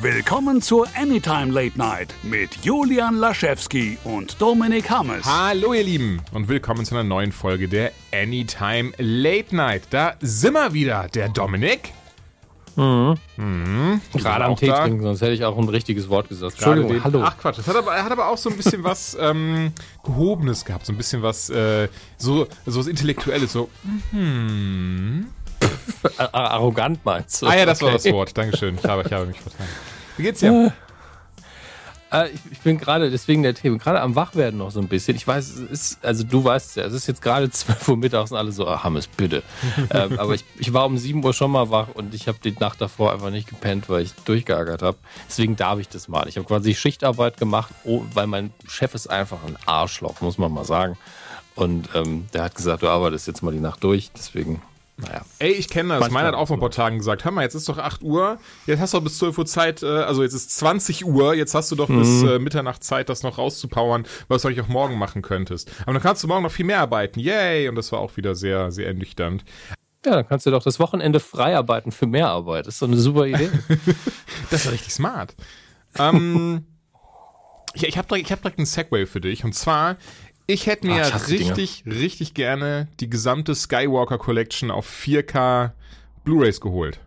Willkommen zur Anytime Late Night mit Julian Laschewski und Dominik Hammes. Hallo ihr Lieben und willkommen zu einer neuen Folge der Anytime Late Night. Da sind wir wieder, der Dominik. Mhm. Mhm. Gerade am Tee da. trinken, sonst hätte ich auch ein richtiges Wort gesagt. Entschuldigung, den, hallo. Ach Quatsch, das hat aber, hat aber auch so ein bisschen was ähm, Gehobenes gehabt, so ein bisschen was, äh, so, so was Intellektuelles, so, mhm. Arrogant meinst du? Ah ja, das okay. war das Wort. Dankeschön. Ich habe, ich habe mich vertan. Wie geht's dir? Äh, ich, ich, bin gerade, deswegen der Thema, gerade am Wachwerden noch so ein bisschen. Ich weiß, es ist, also du weißt ja, es ist jetzt gerade 12 Uhr mittags und alle so, ach, Hammes, bitte. ähm, aber ich, ich war um 7 Uhr schon mal wach und ich habe die Nacht davor einfach nicht gepennt, weil ich durchgeärgert habe. Deswegen darf ich das mal. Ich habe quasi Schichtarbeit gemacht, oh, weil mein Chef ist einfach ein Arschloch, muss man mal sagen. Und ähm, der hat gesagt, du arbeitest jetzt mal die Nacht durch. Deswegen naja. Ey, ich kenne das. Meiner hat auch vor ein paar Tagen gesagt, hör mal, jetzt ist doch 8 Uhr, jetzt hast du doch bis 12 Uhr Zeit, äh, also jetzt ist 20 Uhr, jetzt hast du doch mhm. bis äh, Mitternacht Zeit, das noch rauszupowern, was du eigentlich auch morgen machen könntest. Aber dann kannst du morgen noch viel mehr arbeiten. Yay! Und das war auch wieder sehr, sehr ernüchternd. Ja, dann kannst du doch das Wochenende frei arbeiten für mehr Arbeit. Das ist doch eine super Idee. das ist richtig smart. ähm, ich ich habe direkt, hab direkt einen Segway für dich. Und zwar, ich hätte mir Ach, richtig, richtig gerne die gesamte Skywalker Collection auf 4K Blu-rays geholt.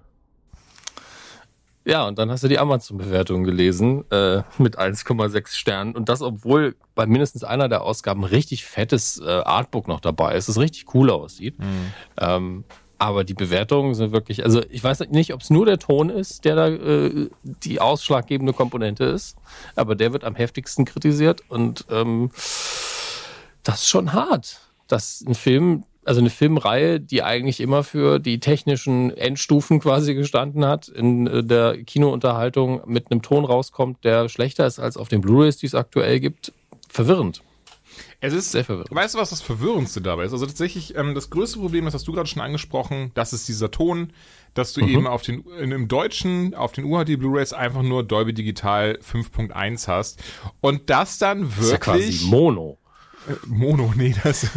Ja, und dann hast du die Amazon-Bewertung gelesen äh, mit 1,6 Sternen. Und das, obwohl bei mindestens einer der Ausgaben richtig fettes äh, Artbook noch dabei ist, das richtig cool aussieht. Mhm. Ähm, aber die Bewertungen sind wirklich, also ich weiß nicht, ob es nur der Ton ist, der da äh, die ausschlaggebende Komponente ist, aber der wird am heftigsten kritisiert und ähm, das ist schon hart, dass ein Film, also eine Filmreihe, die eigentlich immer für die technischen Endstufen quasi gestanden hat, in äh, der Kinounterhaltung mit einem Ton rauskommt, der schlechter ist als auf den Blu-rays, die es aktuell gibt. Verwirrend. Es ist sehr verwirrend. Weißt du, was das Verwirrendste dabei ist? Also tatsächlich, ähm, das größte Problem, das hast du gerade schon angesprochen, das ist dieser Ton, dass du mhm. eben auf den, in, im Deutschen, auf den UHD Blu-rays einfach nur Dolby Digital 5.1 hast. Und das dann wirklich. Das ist ja quasi Mono. Mono, nee, das.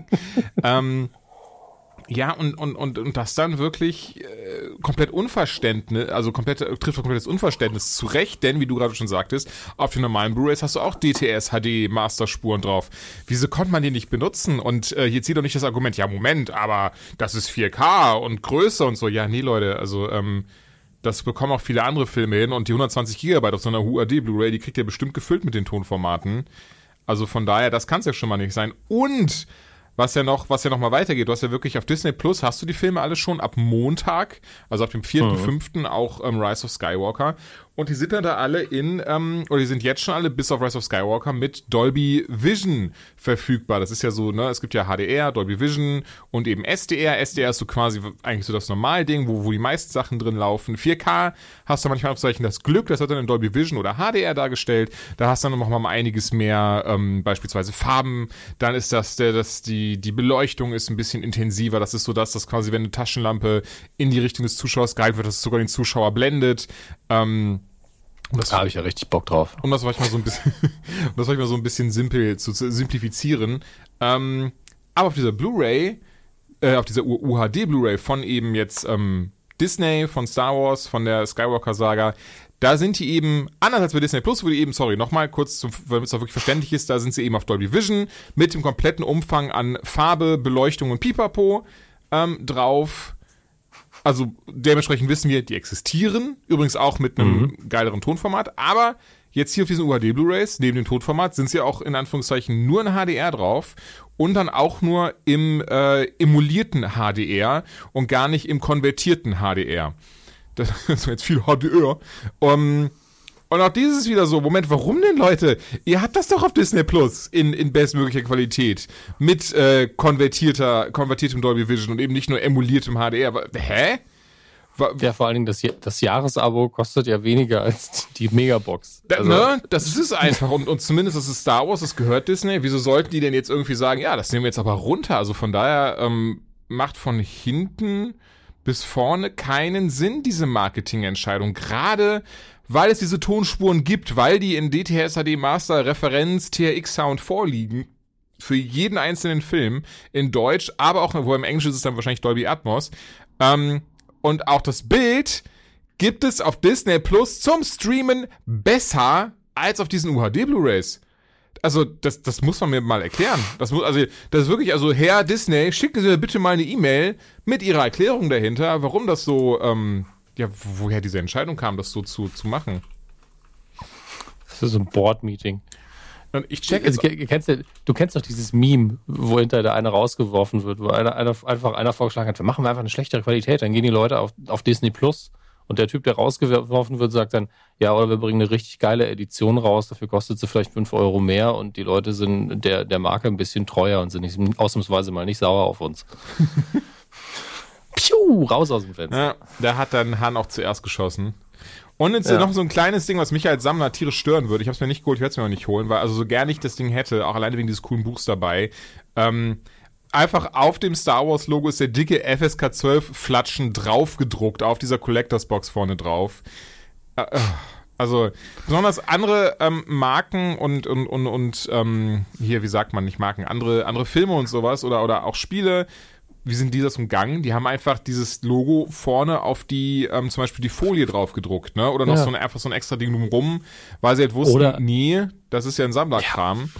ähm, ja, und, und, und, und das dann wirklich äh, komplett Unverständnis, also komplett, äh, trifft komplettes Unverständnis zurecht, denn wie du gerade schon sagtest, auf den normalen Blu-rays hast du auch DTS HD Masterspuren drauf. Wieso konnte man die nicht benutzen? Und äh, jetzt sieht doch nicht das Argument, ja, Moment, aber das ist 4K und größer und so. Ja, nee, Leute, also, ähm, das bekommen auch viele andere Filme hin und die 120 Gigabyte auf so einer UAD Blu-ray, die kriegt ihr bestimmt gefüllt mit den Tonformaten. Also von daher, das kann es ja schon mal nicht sein. Und was ja noch, was ja noch mal weitergeht, du hast ja wirklich auf Disney Plus, hast du die Filme alle schon ab Montag, also ab dem 4.5. Mhm. auch ähm, Rise of Skywalker. Und die sind dann da alle in, ähm, oder die sind jetzt schon alle bis auf Rise of Skywalker mit Dolby Vision verfügbar. Das ist ja so, ne, es gibt ja HDR, Dolby Vision und eben SDR. SDR ist so quasi eigentlich so das Normalding, wo, wo die meisten Sachen drin laufen. 4K hast du manchmal auf solchen das Glück, das wird dann in Dolby Vision oder HDR dargestellt. Da hast du dann noch mal einiges mehr, ähm, beispielsweise Farben. Dann ist das, der, das, die, die Beleuchtung ist ein bisschen intensiver. Das ist so das, dass quasi, wenn eine Taschenlampe in die Richtung des Zuschauers gehalten wird, dass es sogar den Zuschauer blendet. Ähm, und das da habe ich ja richtig Bock drauf. Um das manchmal so ein bisschen, um das manchmal so ein bisschen simpel zu, zu simplifizieren. Ähm, aber auf dieser Blu-ray, äh, auf dieser UHD Blu-ray von eben jetzt ähm, Disney, von Star Wars, von der Skywalker-Saga, da sind die eben, anders als bei Disney Plus, wo die eben, sorry, nochmal kurz, damit es auch wirklich verständlich ist, da sind sie eben auf Dolby Vision mit dem kompletten Umfang an Farbe, Beleuchtung und Pipapo ähm, drauf. Also dementsprechend wissen wir, die existieren. Übrigens auch mit einem mhm. geileren Tonformat. Aber jetzt hier auf diesen UHD Blu-rays, neben dem Tonformat, sind sie auch in Anführungszeichen nur in HDR drauf und dann auch nur im äh, emulierten HDR und gar nicht im konvertierten HDR. Das ist jetzt viel HDR. Um, und auch dieses ist wieder so, Moment, warum denn, Leute? Ihr habt das doch auf Disney Plus in, in bestmöglicher Qualität. Mit äh, konvertierter, konvertiertem Dolby Vision und eben nicht nur emuliertem HDR. Hä? Ja, vor allen Dingen das, das Jahresabo kostet ja weniger als die Megabox. Da, also. ne? Das ist es einfach. Und, und zumindest das ist Star Wars, das gehört Disney. Wieso sollten die denn jetzt irgendwie sagen, ja, das nehmen wir jetzt aber runter? Also von daher ähm, macht von hinten bis vorne keinen Sinn, diese Marketingentscheidung. Gerade weil es diese Tonspuren gibt, weil die in DTS HD Master Referenz TRX Sound vorliegen, für jeden einzelnen Film in Deutsch, aber auch, wo im Englischen ist es dann wahrscheinlich Dolby Atmos. Ähm, und auch das Bild gibt es auf Disney Plus zum Streamen besser als auf diesen UHD Blu-rays. Also, das, das muss man mir mal erklären. Das muss, also, das ist wirklich, also, Herr Disney, schicken Sie mir bitte mal eine E-Mail mit Ihrer Erklärung dahinter, warum das so, ähm, ja, woher diese Entscheidung kam, das so zu, zu machen. Das ist so ein Board-Meeting. Und ich check Also, jetzt, kennst du, du kennst doch dieses Meme, wo hinter der eine rausgeworfen wird, wo einer, einer, einfach einer vorgeschlagen hat, wir machen einfach eine schlechtere Qualität, dann gehen die Leute auf, auf Disney Plus und der Typ, der rausgeworfen wird, sagt dann, ja, oder wir bringen eine richtig geile Edition raus, dafür kostet sie vielleicht 5 Euro mehr und die Leute sind der, der Marke ein bisschen treuer und sind nicht, ausnahmsweise mal nicht sauer auf uns. Piu, raus aus dem Fenster. ja, da hat dann Han auch zuerst geschossen. Und jetzt Ja. noch so ein kleines Ding, was mich als Sammler tierisch stören würde. Ich habe es mir nicht geholt, ich werde es mir auch nicht holen, weil also so gern ich das Ding hätte, auch alleine wegen dieses coolen Buchs dabei. Ähm, einfach auf dem Star Wars Logo ist der dicke FSK 12 Flatschen drauf gedruckt, auf dieser Collectors Box vorne drauf. Äh, äh, Also besonders andere ähm, Marken und und und und ähm, hier wie sagt man nicht Marken andere andere Filme und sowas oder oder auch Spiele wie sind die das umgangen? Die haben einfach dieses Logo vorne auf die, ähm, zum Beispiel die Folie drauf gedruckt, ne? Oder noch Ja. so ein, einfach so ein extra Ding drumrum, weil sie halt wussten, Oder- nee, das ist ja ein Sammlerkram.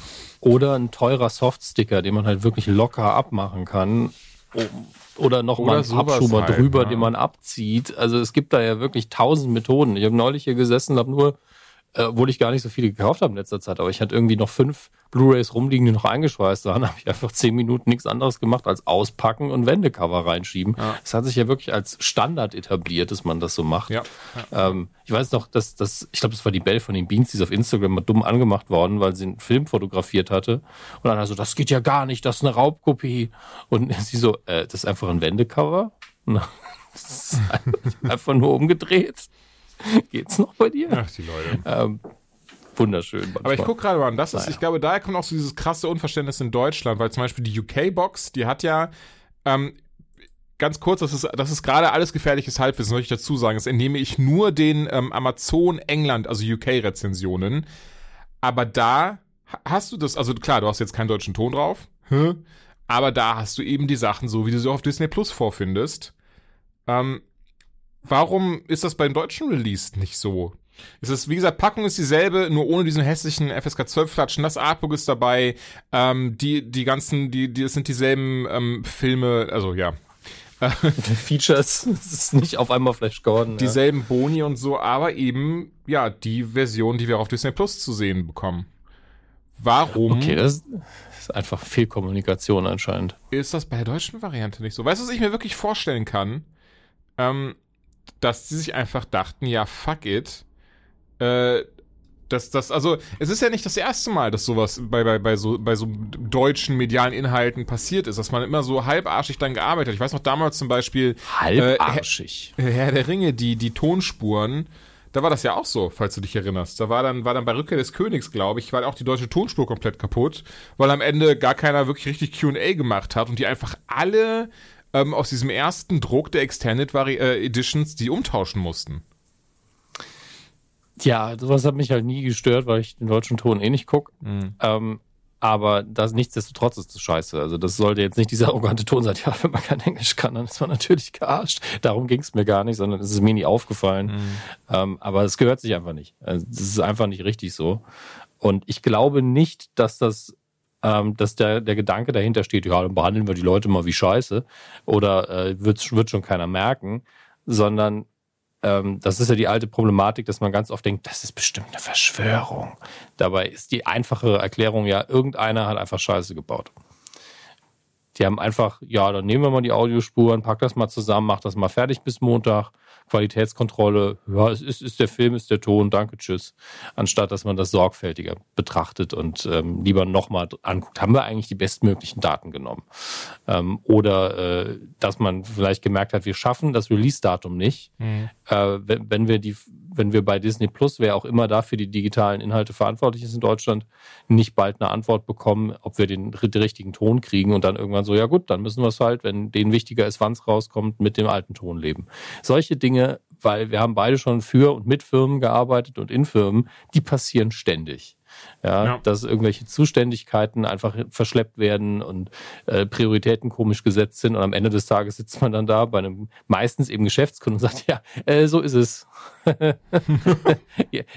Oder ein teurer Softsticker, den man halt wirklich locker abmachen kann. Oder noch Oder mal einen sowas Abschuber halt, drüber, ne? den man abzieht. Also es gibt da ja wirklich tausend Methoden. Ich habe neulich hier gesessen, habe nur, äh, obwohl ich gar nicht so viele gekauft habe in letzter Zeit, aber ich hatte irgendwie noch fünf Blu-rays rumliegen, die noch eingeschweißt waren. habe ich einfach zehn Minuten nichts anderes gemacht als auspacken und Wendecover reinschieben. Das hat sich ja wirklich als Standard etabliert, dass man das so macht. Ja. Ähm, ich weiß noch, dass das, ich glaube, das war die Belle von den Beans, die ist auf Instagram mal dumm angemacht worden, weil sie einen Film fotografiert hatte. Und dann also, das geht ja gar nicht, das ist eine Raubkopie. Und sie so, äh, das ist einfach ein Wendecover? Na, das ist einfach nur umgedreht. Geht's noch bei dir? Ach, die Leute. Ähm, wunderschön. Manchmal. Aber ich gucke gerade mal, und das ist, Naja. ich glaube, daher kommt auch so dieses krasse Unverständnis in Deutschland, weil zum Beispiel die UK-Box, die hat ja, ähm, ganz kurz, das ist, das ist gerade alles gefährliches Halbwissen, soll ich dazu sagen. Das entnehme ich nur den ähm, Amazon England, also UK-Rezensionen. Aber da ha- hast du das, also klar, du hast jetzt keinen deutschen Ton drauf, aber da hast du eben die Sachen so, wie du sie auf Disney Plus vorfindest. Ähm, warum ist das beim deutschen Release nicht so? Es ist, wie gesagt, Packung ist dieselbe, nur ohne diesen hässlichen FSK 12 Flatschen. Das Artbook ist dabei. Ähm, die, die ganzen, die, die, es sind dieselben ähm, Filme, also ja, Features, es ist nicht auf einmal Flash Gordon. ja. dieselben Boni und so, aber eben, ja, die Version, die wir auf Disney Plus zu sehen bekommen. Warum Okay, das ist einfach Fehlkommunikation anscheinend. ist das bei der deutschen Variante nicht so? Weißt du, was ich mir wirklich vorstellen kann? Ähm, dass sie sich einfach dachten, ja, fuck it. Äh, dass das, also, es ist ja nicht das erste Mal, dass sowas bei, bei, bei, so, bei so deutschen medialen Inhalten passiert ist, dass man immer so halbarschig dann gearbeitet hat. Ich weiß noch damals zum Beispiel, Halbarschig. Herr der Ringe, die, die Tonspuren, da war das ja auch so, falls du dich erinnerst. Da war dann, war dann bei Rückkehr des Königs, glaube ich, war auch die deutsche Tonspur komplett kaputt, weil am Ende gar keiner wirklich richtig Q&A gemacht hat und die einfach alle ähm, aus diesem ersten Druck der Extended Vari äh, Editions die umtauschen mussten. Ja, sowas hat mich halt nie gestört, weil ich den deutschen Ton eh nicht gucke. Mhm. Ähm, aber das nichtsdestotrotz ist das scheiße. Also das sollte jetzt nicht dieser arrogante Ton sein, ja, wenn man kein Englisch kann, dann ist man natürlich gearscht. Darum ging es mir gar nicht, sondern es ist mir nie aufgefallen. Ähm, aber es gehört sich einfach nicht. Also, das ist einfach nicht richtig so. Und ich glaube nicht, dass das ähm, dass der, der Gedanke dahinter steht, ja, dann behandeln wir die Leute mal wie Scheiße oder äh, wird, wird schon keiner merken, sondern ähm, das ist ja die alte Problematik, dass man ganz oft denkt, das ist bestimmt eine Verschwörung. Dabei ist die einfache Erklärung ja, irgendeiner hat einfach Scheiße gebaut. Die haben einfach, ja, dann nehmen wir mal die Audiospuren, pack das mal zusammen, mach das mal fertig bis Montag. Qualitätskontrolle, ja, es ist, ist der Film, ist der Ton, danke, tschüss. Anstatt dass man das sorgfältiger betrachtet und ähm, lieber nochmal anguckt, haben wir eigentlich die bestmöglichen Daten genommen? Ähm, oder äh, dass man vielleicht gemerkt hat, wir schaffen das Release-Datum nicht. Äh, wenn, wenn wir die, wenn wir bei Disney Plus, wer auch immer dafür die digitalen Inhalte verantwortlich ist in Deutschland, nicht bald eine Antwort bekommen, ob wir den, den richtigen Ton kriegen und dann irgendwann so, ja gut, dann müssen wir es halt, wenn denen wichtiger ist, wann es rauskommt, mit dem alten Ton leben. Solche Dinge, weil wir haben beide schon für und mit Firmen gearbeitet und in Firmen, die passieren ständig. Ja, Ja. dass irgendwelche Zuständigkeiten einfach verschleppt werden und äh, Prioritäten komisch gesetzt sind und am Ende des Tages sitzt man dann da bei einem meistens eben Geschäftskunden und sagt, ja, äh, so ist es.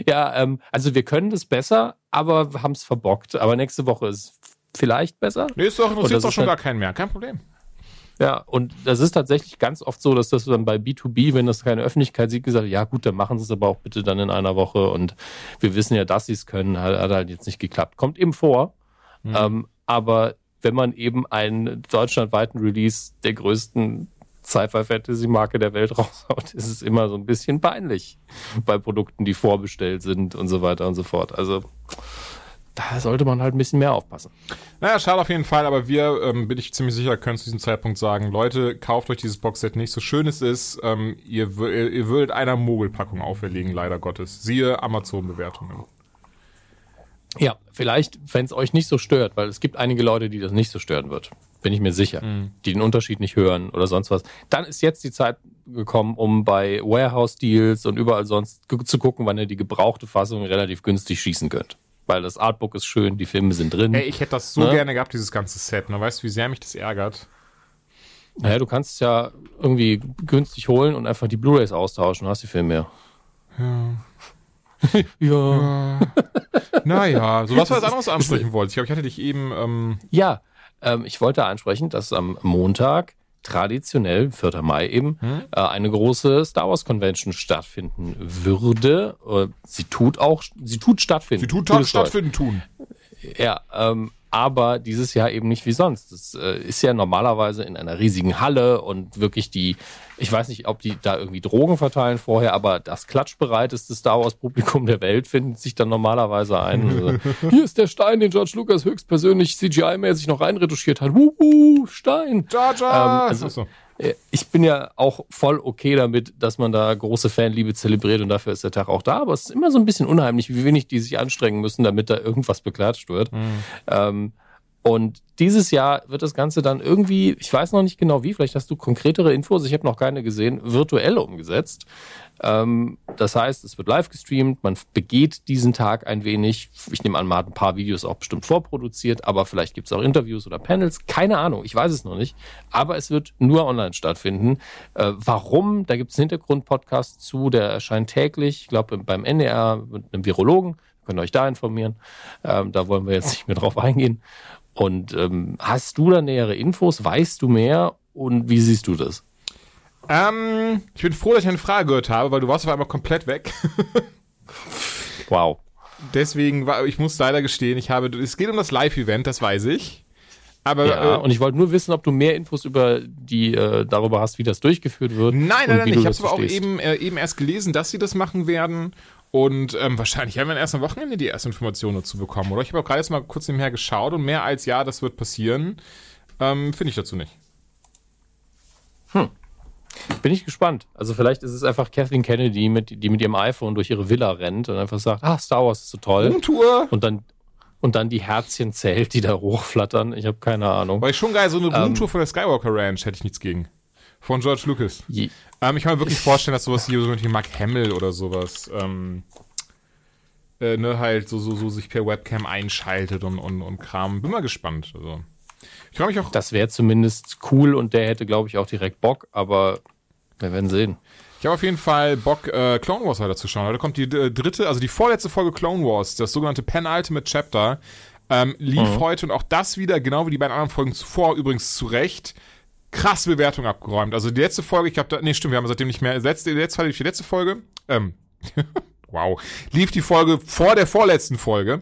ja, ähm, also wir können das besser, aber haben es verbockt. Aber nächste Woche ist vielleicht besser. Nee, ist doch, interessiert doch schon halt- gar keinen mehr. Kein Problem. Ja, und das ist tatsächlich ganz oft so, dass das dann bei B2B, wenn das keine Öffentlichkeit sieht, gesagt, ja gut, dann machen sie es aber auch bitte dann in einer Woche und wir wissen ja, dass sie es können, hat, hat halt jetzt nicht geklappt. Kommt eben vor, ähm, aber wenn man eben einen deutschlandweiten Release der größten Sci-Fi-Fantasy-Marke der Welt raushaut, ist es immer so ein bisschen peinlich bei Produkten, die vorbestellt sind und so weiter und so fort. Also da sollte man halt ein bisschen mehr aufpassen. Naja, schade auf jeden Fall, aber wir, ähm, bin ich ziemlich sicher, können zu diesem Zeitpunkt sagen, Leute, kauft euch dieses Boxset nicht, so schön es ist, ähm, ihr, ihr, ihr würdet einer Mogelpackung auferlegen, leider Gottes. Siehe Amazon-Bewertungen. Ja, vielleicht, wenn es euch nicht so stört, weil es gibt einige Leute, die das nicht so stören wird, bin ich mir sicher, die den Unterschied nicht hören oder sonst was. Dann ist jetzt die Zeit gekommen, um bei Warehouse-Deals und überall sonst zu gucken, wann ihr die gebrauchte Fassung relativ günstig schießen könnt. Weil das Artbook ist schön, die Filme sind drin. Ey, ich hätte das so Ne? gerne gehabt, dieses ganze Set. Ne? Weißt du, wie sehr mich das ärgert? Naja, du kannst es ja irgendwie günstig holen und einfach die Blu-Rays austauschen, hast die Filme mehr. Ja. ja. Naja, so was war das anderes ansprechen wolltest. Ich glaube, ich hatte dich eben, ähm, Ja, ähm, ich wollte ansprechen, dass am Montag traditionell, 4. Mai eben, Hm? äh, eine große Star Wars Convention stattfinden würde. Äh, sie tut auch, sie tut stattfinden. sie tut Deutsch. stattfinden tun. Ja, ähm, aber dieses Jahr eben nicht wie sonst. Das äh, ist ja normalerweise in einer riesigen Halle und wirklich die, ich weiß nicht, ob die da irgendwie Drogen verteilen vorher, aber das klatschbereiteste Star Wars Publikum der Welt findet sich dann normalerweise ein. Also, Hier ist der Stein, den George Lucas höchstpersönlich CGI-mäßig noch reinretuschiert hat. Wuhu, Stein. Jar Jar! Ähm, also- Ich bin ja auch voll okay damit, dass man da große Fanliebe zelebriert und dafür ist der Tag auch da. Aber es ist immer so ein bisschen unheimlich, wie wenig die sich anstrengen müssen, damit da irgendwas beklatscht wird. Ähm, und dieses Jahr wird das Ganze dann irgendwie, ich weiß noch nicht genau wie, vielleicht hast du konkretere Infos, ich habe noch keine gesehen, virtuell umgesetzt. Ähm, das heißt, es wird live gestreamt, man begeht diesen Tag ein wenig. Ich nehme an, man hat ein paar Videos auch bestimmt vorproduziert, aber vielleicht gibt es auch Interviews oder Panels. Keine Ahnung, ich weiß es noch nicht. Aber es wird nur online stattfinden. Äh, warum? Da gibt es einen Hintergrund-Podcast zu, der erscheint täglich, ich glaube beim NDR mit einem Virologen. Könnt ihr euch da informieren. Ähm, da wollen wir jetzt nicht mehr drauf eingehen. Und ähm, hast du da nähere Infos? Weißt du mehr? Und wie siehst du das? Ähm, ich bin froh, dass ich eine Frage gehört habe, weil du warst auf einmal komplett weg. Wow. Deswegen war, ich muss leider gestehen, ich habe, es geht um das Live-Event, das weiß ich. Aber Ja, äh, und ich wollte nur wissen, ob du mehr Infos über die äh, darüber hast, wie das durchgeführt wird. Nein, nein, nein, ich habe es aber auch eben, äh, eben erst gelesen, dass sie das machen werden. Und ähm, wahrscheinlich haben wir erst am Wochenende die ersten Informationen dazu bekommen, oder? Ich habe auch gerade jetzt mal kurz nebenher geschaut und mehr als ja, das wird passieren, ähm, finde ich dazu nicht. Bin ich gespannt. Also vielleicht ist es einfach Kathleen Kennedy, mit, die mit ihrem iPhone durch ihre Villa rennt und einfach sagt, ah, Star Wars ist so toll. Roomtour! Und dann, und dann die Herzchen zählt, die da hochflattern. Ich habe keine Ahnung. War ich schon geil, so eine Ähm. Roomtour von der Skywalker Ranch hätte ich nichts gegen. Von George Lucas. Je, Ähm, ich kann mir wirklich vorstellen, dass sowas mit wie Mark Hamill oder sowas, ähm, äh, ne, halt so, so, so sich per Webcam einschaltet und, und, und Kram. Bin mal gespannt. Also. Ich mich auch. das wäre zumindest cool und der hätte, glaube ich, auch direkt Bock, aber wir werden sehen. Ich habe auf jeden Fall Bock, äh, Clone Wars weiterzuschauen. Da kommt die äh, dritte, also die vorletzte Folge Clone Wars, das sogenannte Penultimate Chapter, ähm, lief heute und auch das wieder, genau wie die beiden anderen Folgen zuvor, übrigens zu Recht, krasse Bewertung abgeräumt. Also die letzte Folge, ich glaube, da, nee, stimmt, wir haben seitdem nicht mehr, letzte, letzte, die letzte Folge, ähm, wow, lief die Folge vor der vorletzten Folge.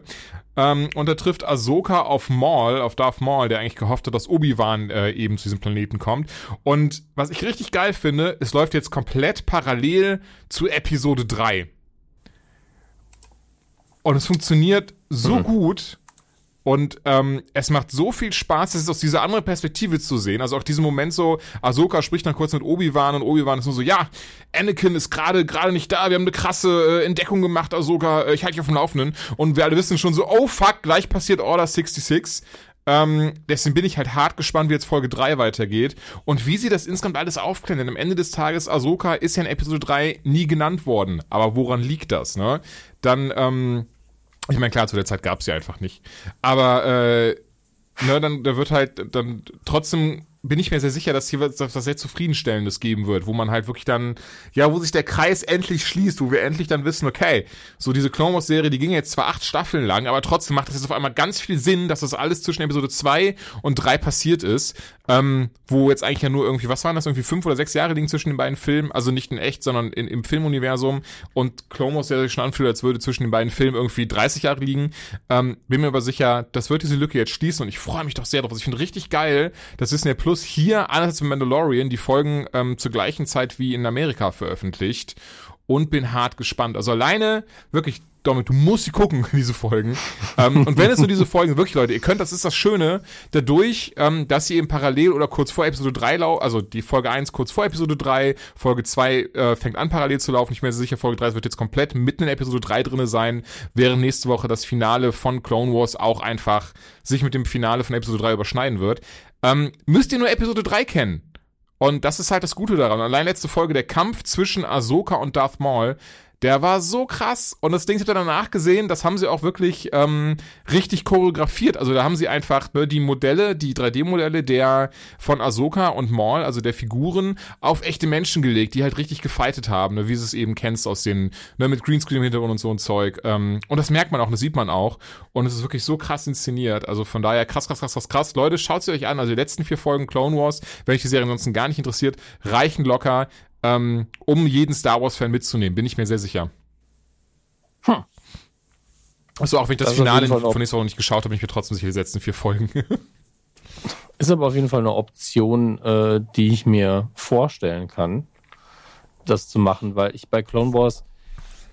Ähm, und da trifft Ahsoka auf Maul, auf Darth Maul, der eigentlich gehofft hat, dass Obi-Wan äh, eben zu diesem Planeten kommt. Und was ich richtig geil finde, es läuft jetzt komplett parallel zu Episode 3. Und es funktioniert so gut. Und ähm, es macht so viel Spaß, es ist aus dieser anderen Perspektive zu sehen. Also auch diesen Moment so, Ahsoka spricht dann kurz mit Obi-Wan und Obi-Wan ist nur so, ja, Anakin ist gerade gerade nicht da, wir haben eine krasse äh, Entdeckung gemacht, Ahsoka, äh, ich halte dich auf dem Laufenden. Und wir alle wissen schon so, oh fuck, gleich passiert Order 66. Ähm, deswegen bin ich halt hart gespannt, wie jetzt Folge 3 weitergeht und wie sie das insgesamt alles aufklären. Denn am Ende des Tages, Ahsoka ist ja in Episode 3 nie genannt worden. Aber woran liegt das, ne? Dann, ähm, Ich meine, klar, zu der Zeit gab es ja einfach nicht. Aber äh, ne, dann da wird halt dann trotzdem bin ich mir sehr sicher, dass hier was, was sehr zufriedenstellendes geben wird, wo man halt wirklich dann, ja, wo sich der Kreis endlich schließt, wo wir endlich dann wissen, okay, so diese Clone Wars Serie, die ging jetzt zwar acht Staffeln lang, aber trotzdem macht das jetzt auf einmal ganz viel Sinn, dass das alles zwischen Episode zwei und drei passiert ist, ähm, wo jetzt eigentlich ja nur irgendwie, was waren das, irgendwie fünf oder sechs Jahre liegen zwischen den beiden Filmen, also nicht in echt, sondern in, im Filmuniversum und Clone Wars Serie schon anfühlt, als würde zwischen den beiden Filmen irgendwie 30 Jahre liegen. Ähm, bin mir aber sicher, das wird diese Lücke jetzt schließen und ich freue mich doch sehr drauf. Also ich finde richtig geil, dass Disney Plus hier, anders als Mandalorian, die Folgen ähm, zur gleichen Zeit wie in Amerika veröffentlicht und bin hart gespannt. Also alleine wirklich Dominik, du musst sie gucken, diese Folgen. ähm, und wenn es nur diese Folgen, wirklich Leute, ihr könnt, das ist das Schöne, dadurch, ähm, dass sie eben parallel oder kurz vor Episode 3 laufen, also die Folge 1 kurz vor Episode 3, Folge 2 äh, fängt an parallel zu laufen, ich bin mir sicher, Folge 3 wird jetzt komplett mitten in Episode 3 drinne sein, während nächste Woche das Finale von Clone Wars auch einfach sich mit dem Finale von Episode 3 überschneiden wird. Ähm, müsst ihr nur Episode 3 kennen. Und das ist halt das Gute daran. Allein letzte Folge, der Kampf zwischen Ahsoka und Darth Maul, der war so krass. Und das Ding, ich habe danach gesehen, das haben sie auch wirklich ähm, richtig choreografiert. Also da haben sie einfach ne, die Modelle, die 3D-Modelle der von Ahsoka und Maul, also der Figuren, auf echte Menschen gelegt, die halt richtig gefightet haben, ne, wie du es eben kennst aus den, ne, mit Greenscreen im Hintergrund und so ein Zeug. Ähm, und das merkt man auch, das sieht man auch. Und es ist wirklich so krass inszeniert. Also von daher krass, krass, krass, krass, krass. Leute, schaut sie euch an. Also die letzten vier Folgen Clone Wars, wenn euch die Serie ansonsten gar nicht interessiert, reichen locker ähm, um jeden Star Wars-Fan mitzunehmen, bin ich mir sehr sicher. Hm. Also auch wenn ich das, das Finale von nächster Woche nicht geschaut habe, bin ich mir trotzdem sicher, die letzten vier Folgen. ist aber auf jeden Fall eine Option, äh, die ich mir vorstellen kann, das zu machen, weil ich bei Clone Wars,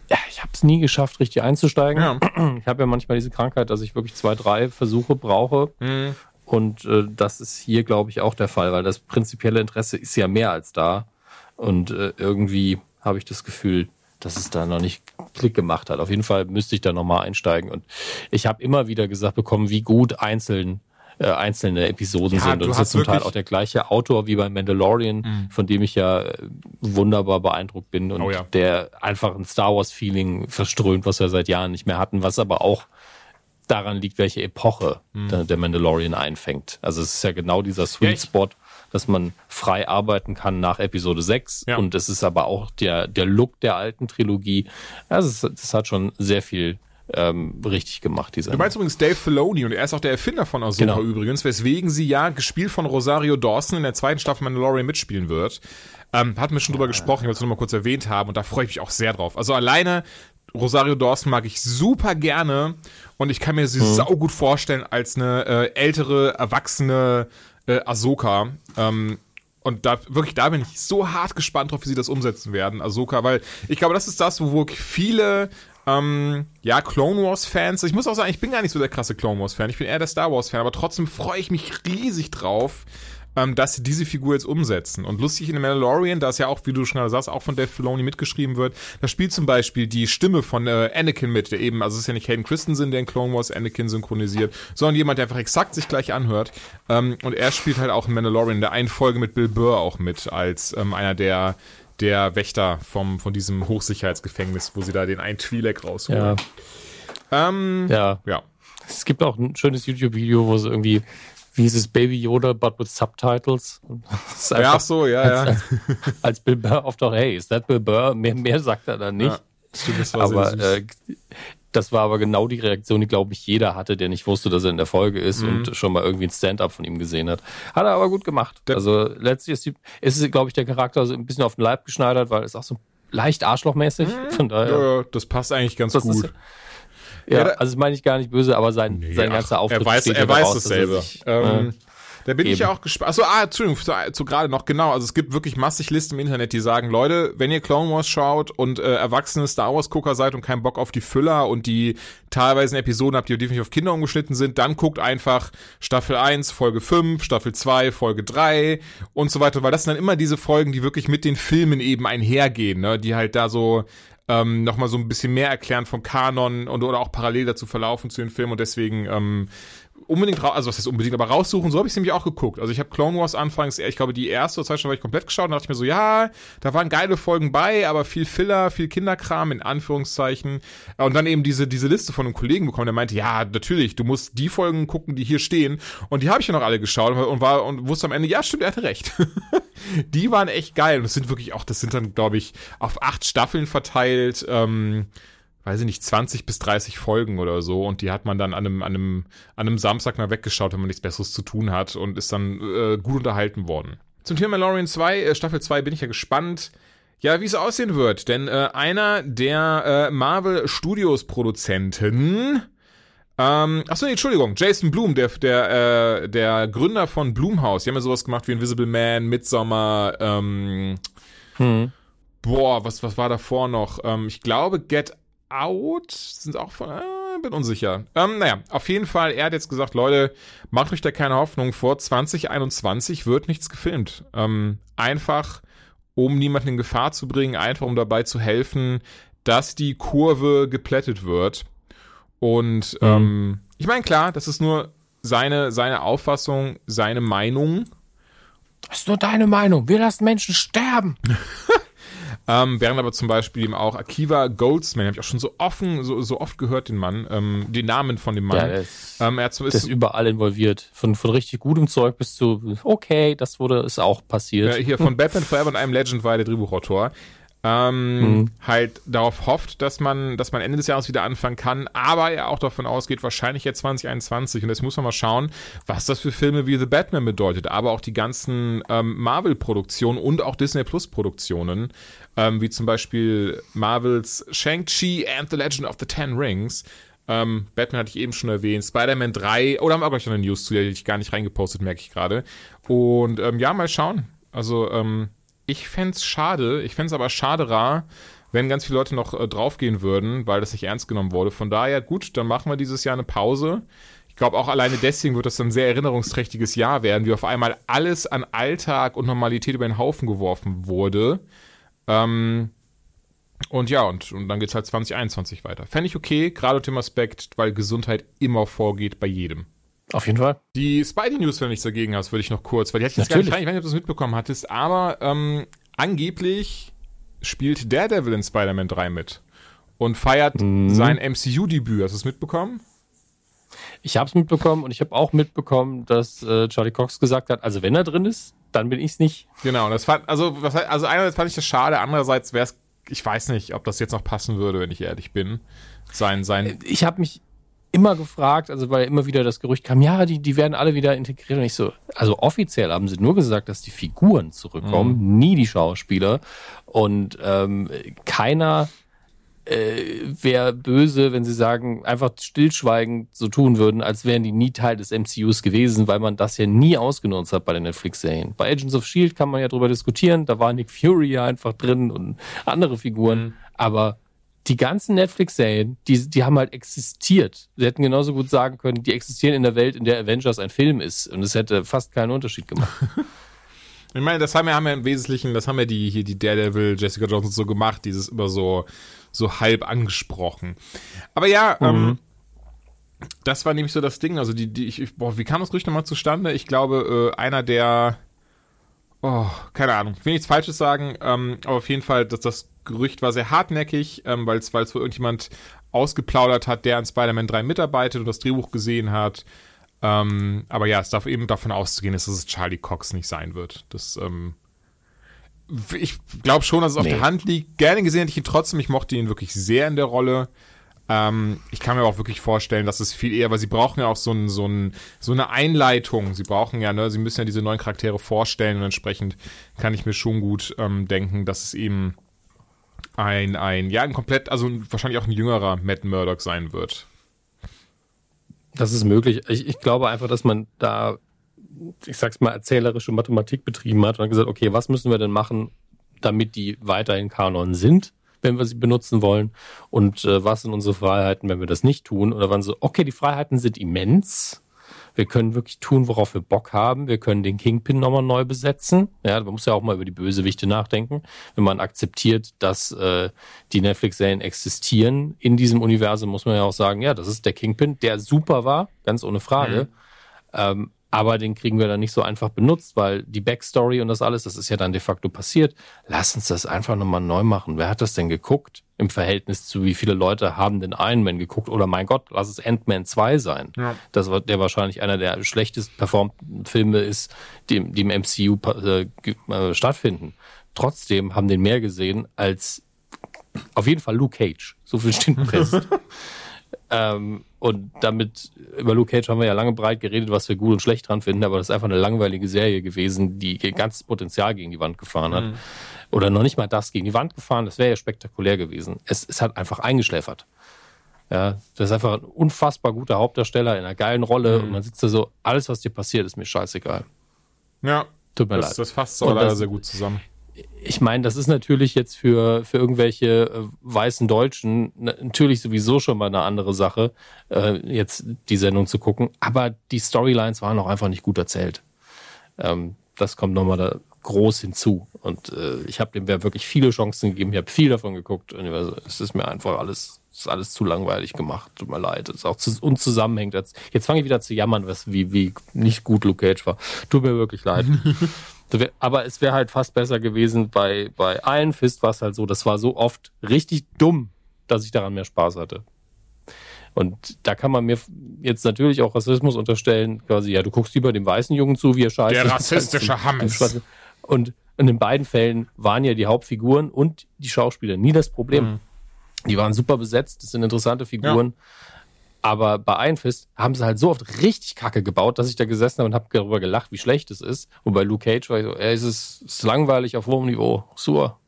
ja, ich habe es nie geschafft, richtig einzusteigen. Ja. Ich habe ja manchmal diese Krankheit, dass ich wirklich zwei, drei Versuche brauche. Mhm. Und äh, das ist hier, glaube ich, auch der Fall, weil das prinzipielle Interesse ist ja mehr als da. Und äh, irgendwie habe ich das Gefühl, dass es da noch nicht Klick gemacht hat. Auf jeden Fall müsste ich da nochmal einsteigen. Und ich habe immer wieder gesagt bekommen, wie gut einzeln äh, einzelne Episoden ja, sind. Und es ist zum Teil auch der gleiche Autor wie bei Mandalorian, mhm. von dem ich ja äh, wunderbar beeindruckt bin und oh ja. der einfach ein Star Wars-Feeling verströmt, was wir seit Jahren nicht mehr hatten, was aber auch daran liegt, welche Epoche mhm. der Mandalorian einfängt. Also es ist ja genau dieser Sweet Spot, dass man frei arbeiten kann nach Episode 6. Ja. Und es ist aber auch der, der Look der alten Trilogie. Also das hat schon sehr viel ähm, richtig gemacht. Diese du meinst übrigens Dave Filoni und er ist auch der Erfinder von Ahsoka genau. übrigens, weswegen sie ja gespielt von Rosario Dawson in der zweiten Staffel Mandalorian mitspielen wird. Ähm, hatten wir schon drüber gesprochen, ich wollte es nur mal kurz erwähnt haben und da freue ich mich auch sehr drauf. Also alleine Rosario Dawson mag ich super gerne und ich kann mir sie mhm. sau gut vorstellen als eine äh, ältere, erwachsene äh, Ahsoka. Ähm, und da wirklich, da bin ich so hart gespannt drauf, wie sie das umsetzen werden, Ahsoka, weil ich glaube, das ist das, wo viele ähm, ja, Clone Wars Fans, ich muss auch sagen, ich bin gar nicht so der krasse Clone Wars Fan, ich bin eher der Star Wars Fan, aber trotzdem freue ich mich riesig drauf, ähm, dass sie diese Figur jetzt umsetzen. Und lustig in The Mandalorian, da ist ja auch, wie du schon gerade sagst, auch von Dave Filoni mitgeschrieben wird, da spielt zum Beispiel die Stimme von äh, Anakin mit, der eben, also es ist ja nicht Hayden Christensen, der in Clone Wars Anakin synchronisiert, sondern jemand, der einfach exakt sich gleich anhört. Ähm, und er spielt halt auch in Mandalorian in der einen Folge mit Bill Burr auch mit, als ähm, einer der der Wächter vom, von diesem Hochsicherheitsgefängnis, wo sie da den einen Twi'lek rausholen. Ja. Ähm, ja. ja. Es gibt auch ein schönes YouTube-Video, wo sie irgendwie wie hieß es, Baby Yoda, but with subtitles. ja, so, ja, als, ja. Als, als, Bill Burr auftaucht, hey, ist das Bill Burr? Mehr, mehr sagt er dann nicht. Ja, stimmt, das war aber äh, das war aber genau die Reaktion, die, glaube ich, jeder hatte, der nicht wusste, dass er in der Folge ist mhm. und schon mal irgendwie ein Stand-up von ihm gesehen hat. Hat er aber gut gemacht. Der also letztlich ist, die, ist glaube ich, der Charakter so ein bisschen auf den Leib geschneidert, weil es auch so leicht arschlochmäßig. Mhm. Von daher. Ja, das passt eigentlich ganz gut. Ist, ja, also das meine ich gar nicht böse, aber sein, nee, sein ganzer Auftritt er weiß, steht er weiß. Sich, ähm, äh, da bin Eben. ich ja auch gespannt. Achso, ah, Entschuldigung, zu, zu gerade noch, genau. Also es gibt wirklich massig Listen im Internet, die sagen, Leute, wenn ihr Clone Wars schaut und äh, erwachsene Star Wars-Gucker seid und keinen Bock auf die Füller und die teilweise Episoden habt, die definitiv auf Kinder umgeschnitten sind, dann guckt einfach Staffel 1, Folge 5, Staffel 2, Folge 3 und so weiter, weil das sind dann immer diese Folgen, die wirklich mit den Filmen eben einhergehen, ne? die halt da so ähm, nochmal so ein bisschen mehr erklären vom Kanon und oder auch parallel dazu verlaufen zu den Filmen und deswegen ähm, unbedingt, also was heißt unbedingt, aber raussuchen, so habe ich es nämlich auch geguckt. Also ich habe Clone Wars anfangs, ich glaube, die erste oder zweite Staffel habe ich komplett geschaut und dachte ich mir so, ja, da waren geile Folgen bei, aber viel Filler, viel Kinderkram, in Anführungszeichen. Und dann eben diese, diese Liste von einem Kollegen bekommen, der meinte, ja, natürlich, du musst die Folgen gucken, die hier stehen. Und die habe ich ja noch alle geschaut und war und wusste am Ende, ja, stimmt, er hatte recht. die waren echt geil. Und das sind wirklich auch, das sind dann, glaube ich, auf acht Staffeln verteilt. Ähm, weiß ich nicht, 20 bis 30 Folgen oder so und die hat man dann an einem, an einem, an einem Samstag mal weggeschaut, wenn man nichts Besseres zu tun hat und ist dann äh, gut unterhalten worden. Zum Thema Mandalorian 2, äh, Staffel 2 bin ich ja gespannt. Ja, wie es aussehen wird, denn äh, einer der äh, Marvel Studios Produzenten, ähm, achso, nee, Entschuldigung, Jason Blum, der, der, äh, der Gründer von Blumhouse, die haben ja sowas gemacht wie Invisible Man, Midsommar, ähm, hm. boah, was, was war davor noch? Ähm, ich glaube, Get Out sind auch von, äh, bin unsicher. Ähm, naja, auf jeden Fall, er hat jetzt gesagt, Leute, macht euch da keine Hoffnung, vor 2021 wird nichts gefilmt. Ähm, einfach, um niemanden in Gefahr zu bringen, einfach um dabei zu helfen, dass die Kurve geplättet wird. Und mhm. ähm, ich meine, klar, das ist nur seine, seine Auffassung, seine Meinung. Das ist nur deine Meinung. Wir lassen Menschen sterben. Ähm, während aber zum Beispiel eben auch Akiva Goldsman, habe ich auch schon so offen, so, so oft gehört, den Mann, ähm, den Namen von dem Mann. Ja, ist, ähm, er ist, ist überall involviert. Von, von richtig gutem Zeug bis zu, okay, das wurde, ist auch passiert. Ja, hier von Batman Forever und einem Legend war er der Drehbuchautor ähm, mhm. halt darauf hofft, dass man, dass man Ende des Jahres wieder anfangen kann, aber er auch davon ausgeht, wahrscheinlich jetzt 2021 und jetzt muss man mal schauen, was das für Filme wie The Batman bedeutet, aber auch die ganzen ähm, Marvel-Produktionen und auch Disney Plus-Produktionen, ähm, wie zum Beispiel Marvels Shang-Chi and the Legend of the Ten Rings. Ähm, Batman hatte ich eben schon erwähnt, Spider-Man 3, oder haben wir auch gleich noch eine News zu, die ich gar nicht reingepostet, merke ich gerade. Und ähm, ja, mal schauen. Also, ähm, ich fände es schade, ich fände es aber schaderer, wenn ganz viele Leute noch äh, draufgehen würden, weil das nicht ernst genommen wurde. Von daher, gut, dann machen wir dieses Jahr eine Pause. Ich glaube, auch alleine deswegen wird das ein sehr erinnerungsträchtiges Jahr werden, wie auf einmal alles an Alltag und Normalität über den Haufen geworfen wurde. Ähm, und ja, und, und dann geht es halt 2021 weiter. Fände ich okay, gerade unter dem Aspekt, weil Gesundheit immer vorgeht bei jedem. Auf jeden Fall. Die Spidey-News, wenn du nichts dagegen hast, würde ich noch kurz, weil die hatte ich jetzt Natürlich. gar nicht ich weiß nicht, ob du das mitbekommen hattest, aber ähm, angeblich spielt Daredevil in Spider-Man 3 mit und feiert mhm. sein MCU-Debüt. Hast du es mitbekommen? Ich habe es mitbekommen und ich habe auch mitbekommen, dass äh, Charlie Cox gesagt hat, also wenn er drin ist, dann bin ich es nicht. Genau, das fand, also, was, also einerseits fand ich das schade, andererseits wäre es, ich weiß nicht, ob das jetzt noch passen würde, wenn ich ehrlich bin. Sein, sein. Ich habe mich, immer gefragt, also weil immer wieder das Gerücht kam, ja, die, die werden alle wieder integriert. Und ich so, also offiziell haben sie nur gesagt, dass die Figuren zurückkommen, mhm. nie die Schauspieler. Und ähm, keiner äh, wäre böse, wenn sie sagen, einfach stillschweigend so tun würden, als wären die nie Teil des MCUs gewesen, weil man das ja nie ausgenutzt hat bei den Netflix-Serien. Bei Agents of Shield kann man ja drüber diskutieren, da war Nick Fury ja einfach drin und andere Figuren, mhm. aber die ganzen Netflix-Serien, die, die haben halt existiert. Sie hätten genauso gut sagen können, die existieren in der Welt, in der Avengers ein Film ist. Und es hätte fast keinen Unterschied gemacht. ich meine, das haben wir, haben wir im Wesentlichen, das haben ja die, hier die Daredevil, Jessica Jones so gemacht, dieses immer so, so halb angesprochen. Aber ja, mhm. ähm, das war nämlich so das Ding. Also die, die, ich, boah, wie kam das Gerücht nochmal zustande? Ich glaube, äh, einer der, oh, keine Ahnung, ich will nichts Falsches sagen, ähm, aber auf jeden Fall, dass das Gerücht war sehr hartnäckig, ähm, weil es wohl irgendjemand ausgeplaudert hat, der an Spider-Man 3 mitarbeitet und das Drehbuch gesehen hat. Ähm, aber ja, es darf eben davon auszugehen, dass es Charlie Cox nicht sein wird. Das, ähm, ich glaube schon, dass es nee. auf der Hand liegt. Gerne gesehen hätte ich ihn trotzdem. Ich mochte ihn wirklich sehr in der Rolle. Ähm, ich kann mir auch wirklich vorstellen, dass es viel eher, weil sie brauchen ja auch so, ein, so, ein, so eine Einleitung. Sie brauchen ja, ne, sie müssen ja diese neuen Charaktere vorstellen und entsprechend kann ich mir schon gut ähm, denken, dass es eben ein, ein, ja, ein komplett, also wahrscheinlich auch ein jüngerer Matt Murdock sein wird. Das ist möglich. Ich, ich glaube einfach, dass man da, ich sag's mal, erzählerische Mathematik betrieben hat und gesagt, okay, was müssen wir denn machen, damit die weiterhin Kanon sind, wenn wir sie benutzen wollen? Und äh, was sind unsere Freiheiten, wenn wir das nicht tun? Oder waren so, okay, die Freiheiten sind immens, Wir können wirklich tun, worauf wir Bock haben. Wir können den Kingpin nochmal neu besetzen. Ja, man muss ja auch mal über die Bösewichte nachdenken. Wenn man akzeptiert, dass äh, die Netflix-Serien existieren in diesem Universum, muss man ja auch sagen, ja, das ist der Kingpin, der super war, ganz ohne Frage. Mhm. Ähm, aber den kriegen wir dann nicht so einfach benutzt, weil die Backstory und das alles, das ist ja dann de facto passiert. Lass uns das einfach nochmal neu machen. Wer hat das denn geguckt? Im Verhältnis zu wie viele Leute haben den Iron Man geguckt? Oder mein Gott, lass es Ant-Man 2 sein. Ja. Das war der wahrscheinlich einer der schlechtest performten Filme ist, die, die im MCU äh, äh, stattfinden. Trotzdem haben den mehr gesehen als auf jeden Fall Luke Cage. So viel steht fest. Ähm, und damit, über Luke Cage haben wir ja lange breit geredet, was wir gut und schlecht dran finden, aber das ist einfach eine langweilige Serie gewesen, die ihr ganzes Potenzial gegen die Wand gefahren hat. Mhm. Oder noch nicht mal das gegen die Wand gefahren, das wäre ja spektakulär gewesen. Es, es hat einfach eingeschläfert. Ja, das ist einfach ein unfassbar guter Hauptdarsteller in einer geilen Rolle mhm. und man sitzt da so, alles, was dir passiert, ist mir scheißegal. Ja. Tut mir das, leid. Das fasst so leider sehr gut zusammen ich meine, das ist natürlich jetzt für, für irgendwelche äh, weißen Deutschen natürlich sowieso schon mal eine andere Sache, äh, jetzt die Sendung zu gucken. Aber die Storylines waren auch einfach nicht gut erzählt. Ähm, das kommt nochmal da groß hinzu. Und äh, ich habe dem wirklich viele Chancen gegeben. Ich habe viel davon geguckt. Und es ist mir einfach alles, ist alles zu langweilig gemacht. Tut mir leid. Es ist auch zu unzusammenhängt. Jetzt, jetzt fange ich wieder zu jammern, was, wie, wie nicht gut Luke Cage war. Tut mir wirklich leid. Aber es wäre halt fast besser gewesen bei, bei Iron Fist war es halt so, das war so oft richtig dumm, dass ich daran mehr Spaß hatte. Und da kann man mir jetzt natürlich auch Rassismus unterstellen, quasi, ja, du guckst lieber dem weißen Jungen zu, wie er scheiße. Der rassistische Hammes. Und in den beiden Fällen waren ja die Hauptfiguren und die Schauspieler nie das Problem. Mhm. Die waren super besetzt, das sind interessante Figuren. Ja. Aber bei Einfist haben sie halt so oft richtig Kacke gebaut, dass ich da gesessen habe und habe darüber gelacht, wie schlecht es ist. Und bei Luke Cage war ich so, ey, es ist, ist langweilig auf hohem Niveau. Super.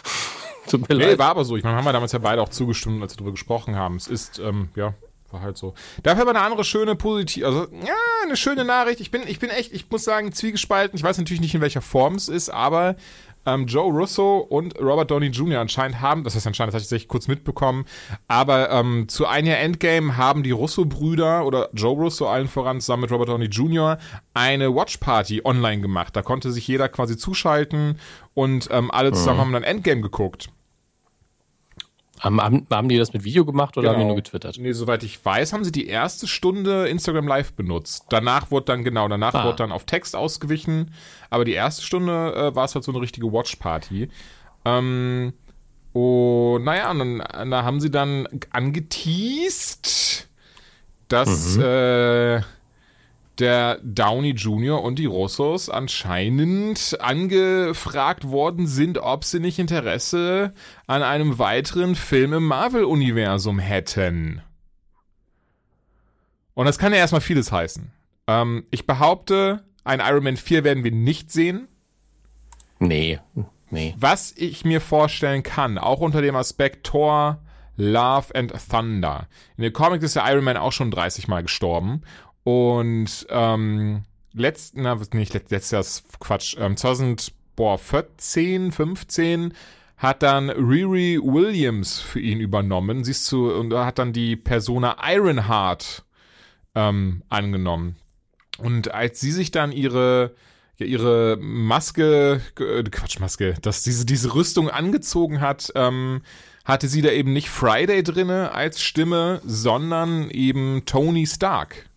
Tut mir nee, leid. war aber so. Ich meine, haben wir damals ja beide auch zugestimmt, als wir darüber gesprochen haben. Es ist, ähm, ja, war halt so. Dafür aber eine andere schöne, positive, also, ja, eine schöne Nachricht. Ich bin, ich bin echt, ich muss sagen, zwiegespalten. Ich weiß natürlich nicht, in welcher Form es ist, aber ähm, Joe Russo und Robert Downey Jr. anscheinend haben, das heißt anscheinend, das habe ich tatsächlich kurz mitbekommen, aber ähm, zu ein Jahr Endgame haben die Russo-Brüder oder Joe Russo allen voran zusammen mit Robert Downey Jr. eine Watch-Party online gemacht. Da konnte sich jeder quasi zuschalten und ähm, alle zusammen mhm. haben dann Endgame geguckt. Haben, haben, haben die das mit Video gemacht oder genau. haben die nur getwittert? Nee, soweit ich weiß, haben sie die erste Stunde Instagram Live benutzt. Danach wurde dann, genau, danach ah. wurde dann auf Text ausgewichen. Aber die erste Stunde äh, war es halt so eine richtige Watch-Party. Ähm, und naja, und dann, da haben sie dann angeteased, dass mhm. äh, der Downey Jr. und die Russos anscheinend angefragt worden sind, ob sie nicht Interesse an einem weiteren Film im Marvel-Universum hätten. Und das kann ja erstmal vieles heißen. Ähm, ich behaupte, ein Iron Man 4 werden wir nicht sehen. Nee, nee. Was ich mir vorstellen kann, auch unter dem Aspekt Thor, Love and Thunder. In den Comics ist der Iron Man auch schon 30 Mal gestorben. Und ähm, letzten, na, nicht letztes Jahr, Quatsch, ähm, 2014, 15 hat dann Riri Williams für ihn übernommen. Siehst du, und hat dann die Persona Ironheart ähm, angenommen. Und als sie sich dann ihre ja, ihre Maske, äh, Quatsch, Maske, dass diese, diese Rüstung angezogen hat, ähm, hatte sie da eben nicht Friday drinne als Stimme, sondern eben Tony Stark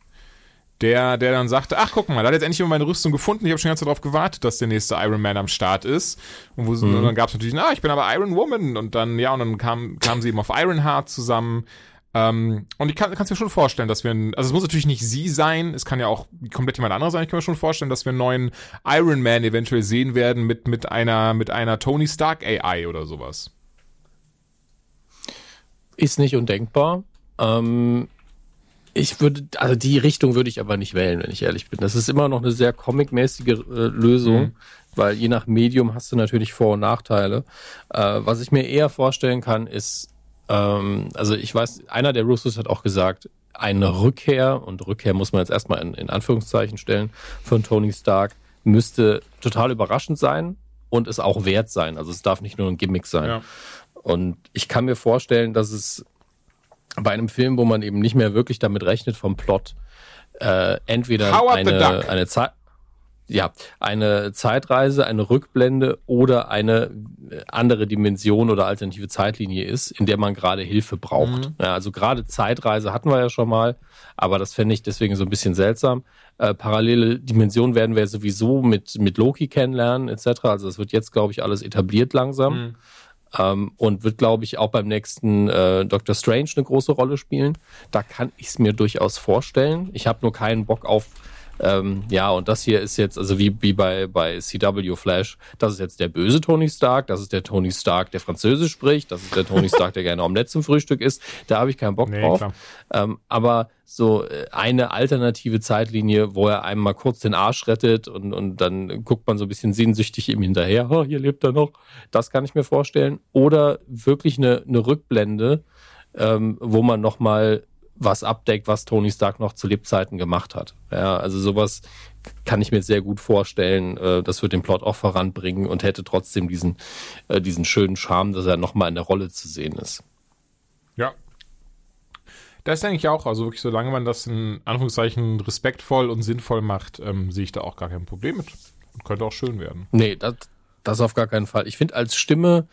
der, der dann sagte, ach guck mal, da hat jetzt endlich mal meine Rüstung gefunden, ich habe schon ganz darauf gewartet, dass der nächste Iron Man am Start ist. Und, wo, mhm. und dann gab es natürlich, ah, ich bin aber Iron Woman. Und dann, ja, und dann kam, kamen sie eben auf Ironheart zusammen. Ähm, und ich kann es mir schon vorstellen, dass wir, also es muss natürlich nicht sie sein, es kann ja auch komplett jemand anderes sein. Ich kann mir schon vorstellen, dass wir einen neuen Iron Man eventuell sehen werden mit, mit einer, mit einer Tony Stark AI oder sowas. Ist nicht undenkbar. Ähm, ich würde, also die Richtung würde ich aber nicht wählen, wenn ich ehrlich bin. Das ist immer noch eine sehr comic-mäßige äh, Lösung, mhm. weil je nach Medium hast du natürlich Vor- und Nachteile. Äh, was ich mir eher vorstellen kann, ist, ähm, also ich weiß, einer der Russos hat auch gesagt, eine Rückkehr, und Rückkehr muss man jetzt erstmal in, in Anführungszeichen stellen, von Tony Stark müsste total überraschend sein und es auch wert sein. Also es darf nicht nur ein Gimmick sein. Ja. Und ich kann mir vorstellen, dass es bei einem Film, wo man eben nicht mehr wirklich damit rechnet vom Plot, äh, entweder eine, eine Zeit. Ja, eine Zeitreise, eine Rückblende oder eine äh, andere Dimension oder alternative Zeitlinie ist, in der man gerade Hilfe braucht. Mhm. Ja, also gerade Zeitreise hatten wir ja schon mal, aber das fände ich deswegen so ein bisschen seltsam. Äh, parallele Dimensionen werden wir sowieso mit, mit Loki kennenlernen, etc. Also es wird jetzt, glaube ich, alles etabliert langsam. Mhm. Ähm, und wird, glaube ich, auch beim nächsten äh, Doctor Strange eine große Rolle spielen. Da kann ich es mir durchaus vorstellen. Ich habe nur keinen Bock auf, ähm, ja, und das hier ist jetzt, also wie, wie bei, bei CW Flash, das ist jetzt der böse Tony Stark, das ist der Tony Stark, der Französisch spricht, das ist der Tony Stark, der gerne Omelette zum Frühstück isst. Da habe ich keinen Bock Nee, drauf. Ähm, aber so äh, eine alternative Zeitlinie, wo er einem mal kurz den Arsch rettet und, und dann guckt man so ein bisschen sehnsüchtig ihm hinterher, oh, hier lebt er noch. Das kann ich mir vorstellen. Oder wirklich eine, eine Rückblende, ähm, wo man nochmal was abdeckt, was Tony Stark noch zu Lebzeiten gemacht hat. Ja, also sowas kann ich mir sehr gut vorstellen. Äh, das wird den Plot auch voranbringen und hätte trotzdem diesen, äh, diesen schönen Charme, dass er nochmal in der Rolle zu sehen ist. Ja. Das denke ich auch. Also wirklich, solange man das in Anführungszeichen respektvoll und sinnvoll macht, ähm, sehe ich da auch gar kein Problem mit. Und könnte auch schön werden. Nee, das, das auf gar keinen Fall. Ich finde als Stimme,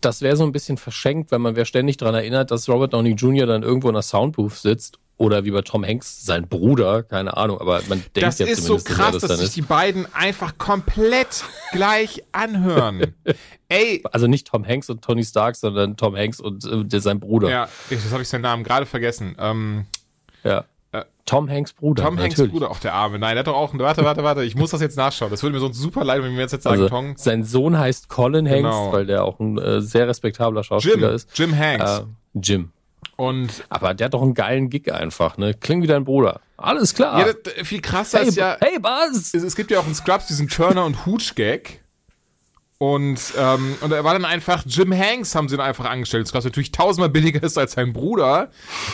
das wäre so ein bisschen verschenkt, wenn man wäre ständig daran erinnert, dass Robert Downey Jr. dann irgendwo in der Soundbooth sitzt oder wie bei Tom Hanks sein Bruder, keine Ahnung, aber man denkt Das ja ist so krass, das dass sich ist. die beiden einfach komplett gleich anhören. Ey, Also nicht Tom Hanks und Tony Stark, sondern Tom Hanks und äh, sein Bruder. ja, das habe ich seinen Namen gerade vergessen. Ähm, Ja. Äh, Tom Hanks Bruder. Tom Hanks natürlich. Bruder, auch der Arme. Nein, der hat doch auch einen. Warte, warte, warte. Ich muss das jetzt nachschauen. Das würde mir sonst super leid, wenn wir jetzt, jetzt sagen, Also, Tom. sein Sohn heißt Colin Hanks, Genau. weil der auch ein äh, sehr respektabler Schauspieler Jim. ist. Jim Hanks. Äh, Jim. Und Aber der hat doch einen geilen Gig einfach, ne? Klingt wie dein Bruder. Alles klar. ja, das, viel krasser hey, ist ja. hey, Buzz! es, es gibt ja auch in Scrubs diesen Turner und Hooch Gag. Und, ähm, und er war dann einfach, Jim Hanks haben sie dann einfach angestellt. Scrubs natürlich tausendmal billiger ist als sein Bruder.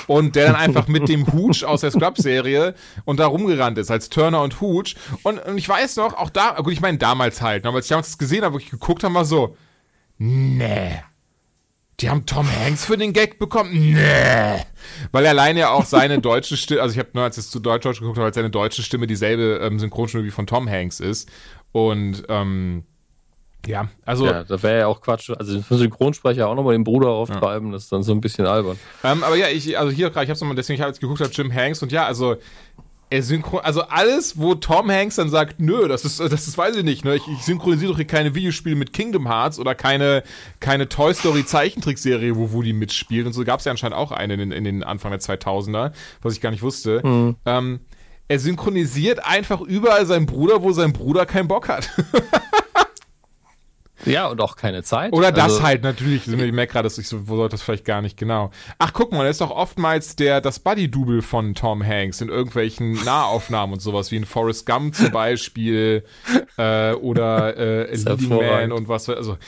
Und der dann einfach mit dem Hooch aus der Scrubs-Serie und da rumgerannt ist als Turner und Hooch. Und, und ich weiß noch, auch da, gut, ich meine damals halt, ne, aber als ich damals das gesehen habe, wo ich geguckt habe, war so, nee. Die haben Tom Hanks für den Gag bekommen? Nee. Weil er alleine ja auch seine deutsche Stimme, also ich habe nur als es zu Deutsch-Deutsch geguckt habe, als seine deutsche Stimme dieselbe ähm, Synchronstimme wie von Tom Hanks ist. Und ähm, ja, also Ja, da wäre ja auch Quatsch. Also für Synchronsprecher auch nochmal den Bruder auftreiben, das ist dann so ein bisschen albern. Ähm, aber ja, ich, also hier gerade, ich hab's nochmal, deswegen, ich habe jetzt geguckt, habe Jim Hanks und ja, also er synchron, also alles, wo Tom Hanks dann sagt, nö, das ist, das ist, weiß ich nicht, ne, ich, ich synchronisiere doch hier keine Videospiele mit Kingdom Hearts oder keine, keine Toy Story Zeichentrickserie, wo Woody mitspielt und so gab's ja anscheinend auch eine in, den- in den Anfang der 2000er, was ich gar nicht wusste. Ähm, er synchronisiert einfach überall seinen Bruder, wo sein Bruder keinen Bock hat. Ja, und auch keine Zeit. Oder das Also, halt natürlich. Ich merke gerade, dass ich so, wo sollte das vielleicht gar nicht genau. Ach, guck mal, da ist doch oftmals der, das Buddy-Double von Tom Hanks in irgendwelchen Nahaufnahmen und sowas, wie in Forrest Gump zum Beispiel, äh, oder, äh, Leading Man und was, also,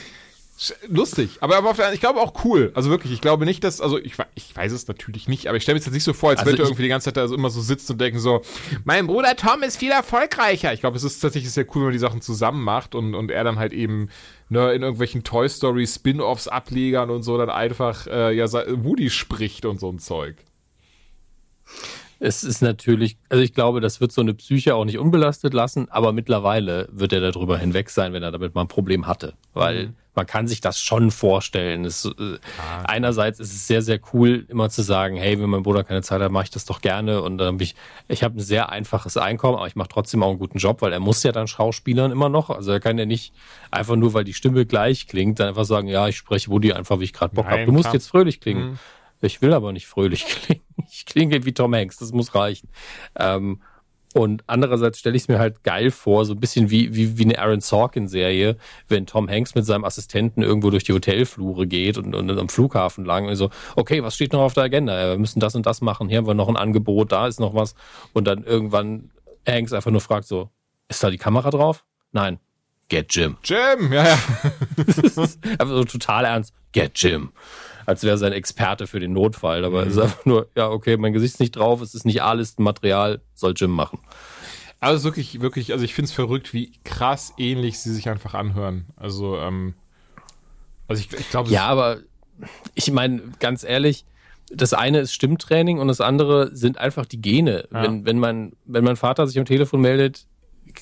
lustig. Aber, aber auf der, ich glaube auch cool. Also wirklich, ich glaube nicht, dass, also ich, ich weiß es natürlich nicht, aber ich stelle mir jetzt nicht so vor, als Also wenn du irgendwie die ganze Zeit da so immer so sitzt und denken so, mein Bruder Tom ist viel erfolgreicher. Ich glaube, es ist tatsächlich sehr cool, wenn man die Sachen zusammen macht und, und er dann halt eben ne, in irgendwelchen Toy Story Spin-offs Ablegern und so dann einfach äh, ja Woody spricht und so ein Zeug. Es ist natürlich, also ich glaube, das wird so eine Psyche auch nicht unbelastet lassen, aber mittlerweile wird er darüber hinweg sein, wenn er damit mal ein Problem hatte. Weil man kann sich das schon vorstellen. Es, äh, Einerseits ist es sehr, sehr cool, immer zu sagen, hey, wenn mein Bruder keine Zeit hat, mache ich das doch gerne. Und dann habe ich, ich habe ein sehr einfaches Einkommen, aber ich mache trotzdem auch einen guten Job, weil er muss ja dann Schauspielern immer noch. Also er kann ja nicht einfach nur, weil die Stimme gleich klingt, dann einfach sagen, ja, ich spreche Woody einfach, wie ich gerade Bock habe. Du musst klar. jetzt fröhlich klingen. Ich will aber nicht fröhlich klingen. Ich klinge wie Tom Hanks, das muss reichen. Ähm, und andererseits stelle ich es mir halt geil vor, so ein bisschen wie, wie, wie eine Aaron Sorkin-Serie, wenn Tom Hanks mit seinem Assistenten irgendwo durch die Hotelflure geht und, und am Flughafen lang und so, okay, was steht noch auf der Agenda? Wir müssen das und das machen, hier haben wir noch ein Angebot, da ist noch was. Und dann irgendwann Hanks einfach nur fragt so, ist da die Kamera drauf? Nein. Get Jim. Jim, ja, ja. Einfach so total ernst. Get Jim. Als wäre sein Experte für den Notfall. Aber es ist einfach nur, ja, okay, mein Gesicht ist nicht drauf, es ist nicht A-Listenmaterial, soll Jim machen. Also wirklich, wirklich, also ich finde es verrückt, wie krass ähnlich sie sich einfach anhören. Also, ähm, also ich, ich glaube, Ja, aber ich meine, ganz ehrlich, das eine ist Stimmtraining und das andere sind einfach die Gene. Ja. Wenn, wenn, mein, wenn mein Vater sich am Telefon meldet,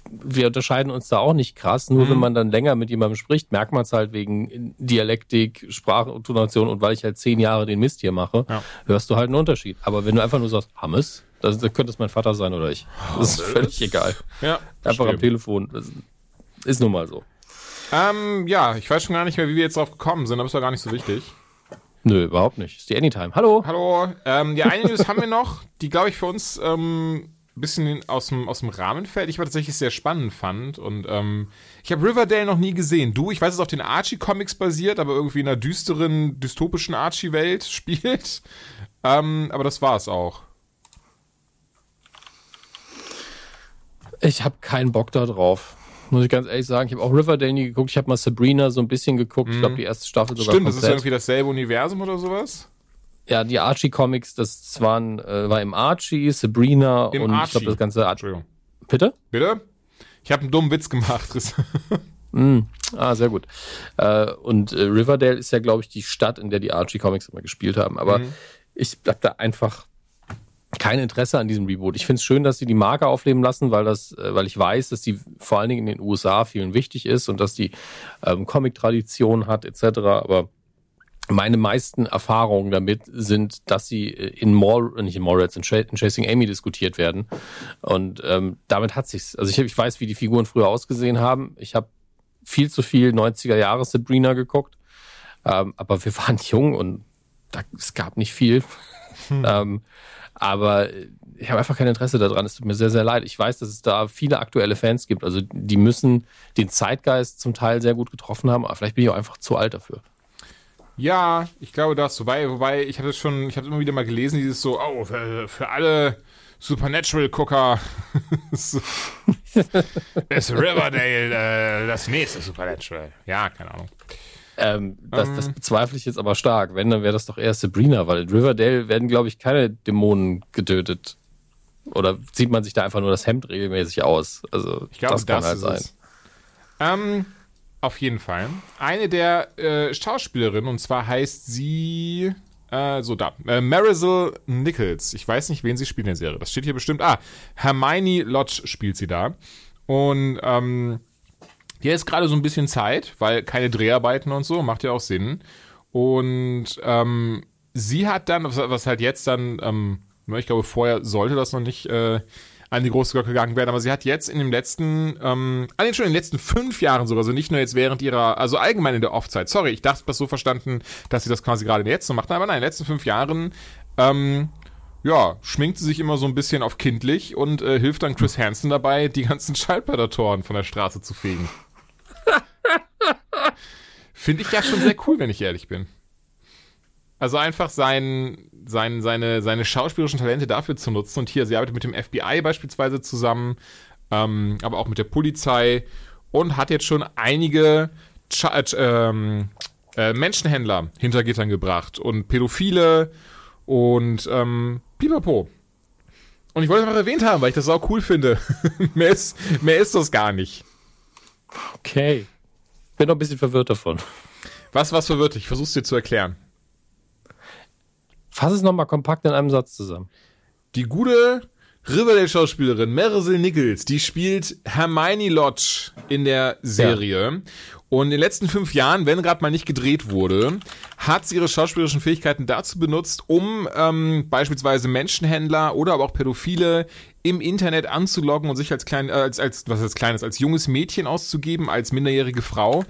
wir unterscheiden uns da auch nicht krass. Nur Mhm. wenn man dann länger mit jemandem spricht, merkt man es halt wegen Dialektik, Sprachtonation und weil ich halt zehn Jahre den Mist hier mache, Ja. hörst du halt einen Unterschied. Aber wenn du einfach nur sagst, Hammes, das, das könnte es mein Vater sein oder ich. Das ist völlig egal. Ja, Einfach am. Telefon. Das ist nun mal so. Ähm, ja, ich weiß schon gar nicht mehr, wie wir jetzt drauf gekommen sind, aber ist doch gar nicht so wichtig. Nö, überhaupt nicht. Ist die Anytime. Hallo. Hallo. Ähm, ja, eine News haben wir noch, die, glaube ich, für uns ähm, ein bisschen aus dem, aus dem Rahmen fällt. Ich aber tatsächlich sehr spannend fand. Und ähm, ich habe Riverdale noch nie gesehen. Du, ich weiß, es auf den Archie-Comics basiert, aber irgendwie in einer düsteren, dystopischen Archie-Welt spielt. Ähm, aber das war's auch. Ich habe keinen Bock da drauf. Muss ich ganz ehrlich sagen. Ich habe auch Riverdale nie geguckt. Ich habe mal Sabrina so ein bisschen geguckt. Ich glaube, die erste Staffel sogar Mhm. Stimmt, das ist komplett. irgendwie dasselbe Universum oder sowas? Ja, die Archie-Comics, das waren, äh, war im Archie, Sabrina Im und ich Archie. glaube, das ganze Archie. Entschuldigung. Bitte? Bitte? Ich habe einen dummen Witz gemacht. Chris. Ah, sehr gut. Äh, und äh, Riverdale ist ja, glaube ich, die Stadt, in der die Archie-Comics immer gespielt haben. Aber Mhm. ich habe da einfach kein Interesse an diesem Reboot. Ich finde es schön, dass sie die Marke aufleben lassen, weil das, äh, weil ich weiß, dass die vor allen Dingen in den USA vielen wichtig ist und dass die ähm, Comic-Tradition hat etc. Aber meine meisten Erfahrungen damit sind, dass sie äh, in Mall, nicht in Mallrats, in, Ch in Chasing Amy diskutiert werden. Und ähm, damit hat sich's. Also ich, ich weiß, wie die Figuren früher ausgesehen haben. Ich habe viel zu viel 90er Jahre Sabrina geguckt. Ähm, aber wir waren jung und da, es gab nicht viel. ähm, aber ich habe einfach kein Interesse daran. Es tut mir sehr, sehr leid. Ich weiß, dass es da viele aktuelle Fans gibt. Also die müssen den Zeitgeist zum Teil sehr gut getroffen haben, aber vielleicht bin ich auch einfach zu alt dafür. Ja, ich glaube das. Wobei, wobei, ich habe das schon, ich habe immer wieder mal gelesen, dieses so, oh, für, für alle Supernatural-Gucker ist Riverdale äh, das nächste Supernatural. Ja, keine Ahnung. Ähm, das, das bezweifle ich jetzt aber stark. Wenn, dann wäre das doch eher Sabrina, weil in Riverdale werden, glaube ich, keine Dämonen getötet. Oder zieht man sich da einfach nur das Hemd regelmäßig aus? Also, Ich glaube, das das, kann halt ist sein. es. Ähm, auf jeden Fall. Eine der äh, Schauspielerinnen, und zwar heißt sie, äh, so da, äh, Marisol Nichols. Ich weiß nicht, wen sie spielt in der Serie. Das steht hier bestimmt. Ah, Hermione Lodge spielt sie da. Und ähm, hier ist gerade so ein bisschen Zeit, weil keine Dreharbeiten und so, macht ja auch Sinn. Und ähm, sie hat dann, was, was halt jetzt dann, ähm, ich glaube, vorher sollte das noch nicht äh, an die große Glocke gegangen werden, aber sie hat jetzt in den letzten, ähm, den schon in den letzten fünf Jahren sogar, also nicht nur jetzt während ihrer, also allgemein in der Off-Zeit, sorry, ich dachte, das so verstanden, dass sie das quasi gerade jetzt so macht, aber nein, in den letzten fünf Jahren, ähm, ja, schminkt sie sich immer so ein bisschen auf kindlich und äh, hilft dann Chris Hansen dabei, die ganzen Schallprädatoren von der Straße zu fegen. Finde ich ja schon sehr cool, wenn ich ehrlich bin. Also einfach sein, sein, seine, seine schauspielerischen Talente dafür zu nutzen. Und hier, sie arbeitet mit dem FBI beispielsweise zusammen, ähm, aber auch mit der Polizei und hat jetzt schon einige Ch äh, ähm, äh, Menschenhändler hinter Gittern gebracht und Pädophile und ähm, Pipapo. Und ich wollte es einfach erwähnt haben, weil ich das auch cool finde. mehr, ist, mehr ist das gar nicht. Okay. Bin noch ein bisschen verwirrt davon. Was, was verwirrt dich? Ich versuch's dir zu erklären. Fass es nochmal kompakt in einem Satz zusammen. Die gute Riverdale-Schauspielerin Marisol Nichols, die spielt Hermione Lodge in der Serie. Und in den letzten fünf Jahren, wenn gerade mal nicht gedreht wurde, hat sie ihre schauspielerischen Fähigkeiten dazu benutzt, um ähm, beispielsweise Menschenhändler oder aber auch Pädophile im Internet anzuloggen und sich als klein, äh, als, als was als kleines, als junges Mädchen auszugeben, als minderjährige Frau